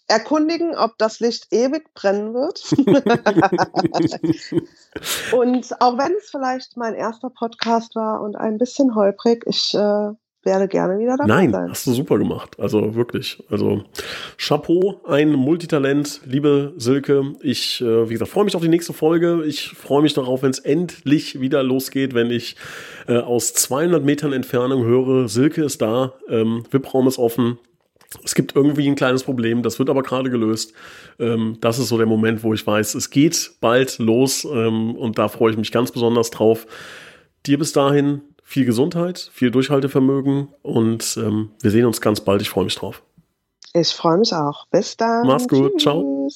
erkundigen, ob das Licht ewig brennen wird. (laughs) und auch wenn es vielleicht mein erster Podcast war und ein bisschen holprig, ich äh, werde gerne wieder dabei Nein, sein. hast du super gemacht. Also wirklich. Also Chapeau, ein Multitalent, liebe Silke. Ich, äh, wie gesagt, freue mich auf die nächste Folge. Ich freue mich darauf, wenn es endlich wieder losgeht, wenn ich äh, aus 200 Metern Entfernung höre, Silke ist da, ähm, VIP-Raum ist offen. Es gibt irgendwie ein kleines Problem, das wird aber gerade gelöst. Ähm, das ist so der Moment, wo ich weiß, es geht bald los ähm, und da freue ich mich ganz besonders drauf. Dir bis dahin viel Gesundheit, viel Durchhaltevermögen und ähm, wir sehen uns ganz bald. Ich freue mich drauf. Ich freue mich auch. Bis dann. Mach's gut. Tschüss. Ciao.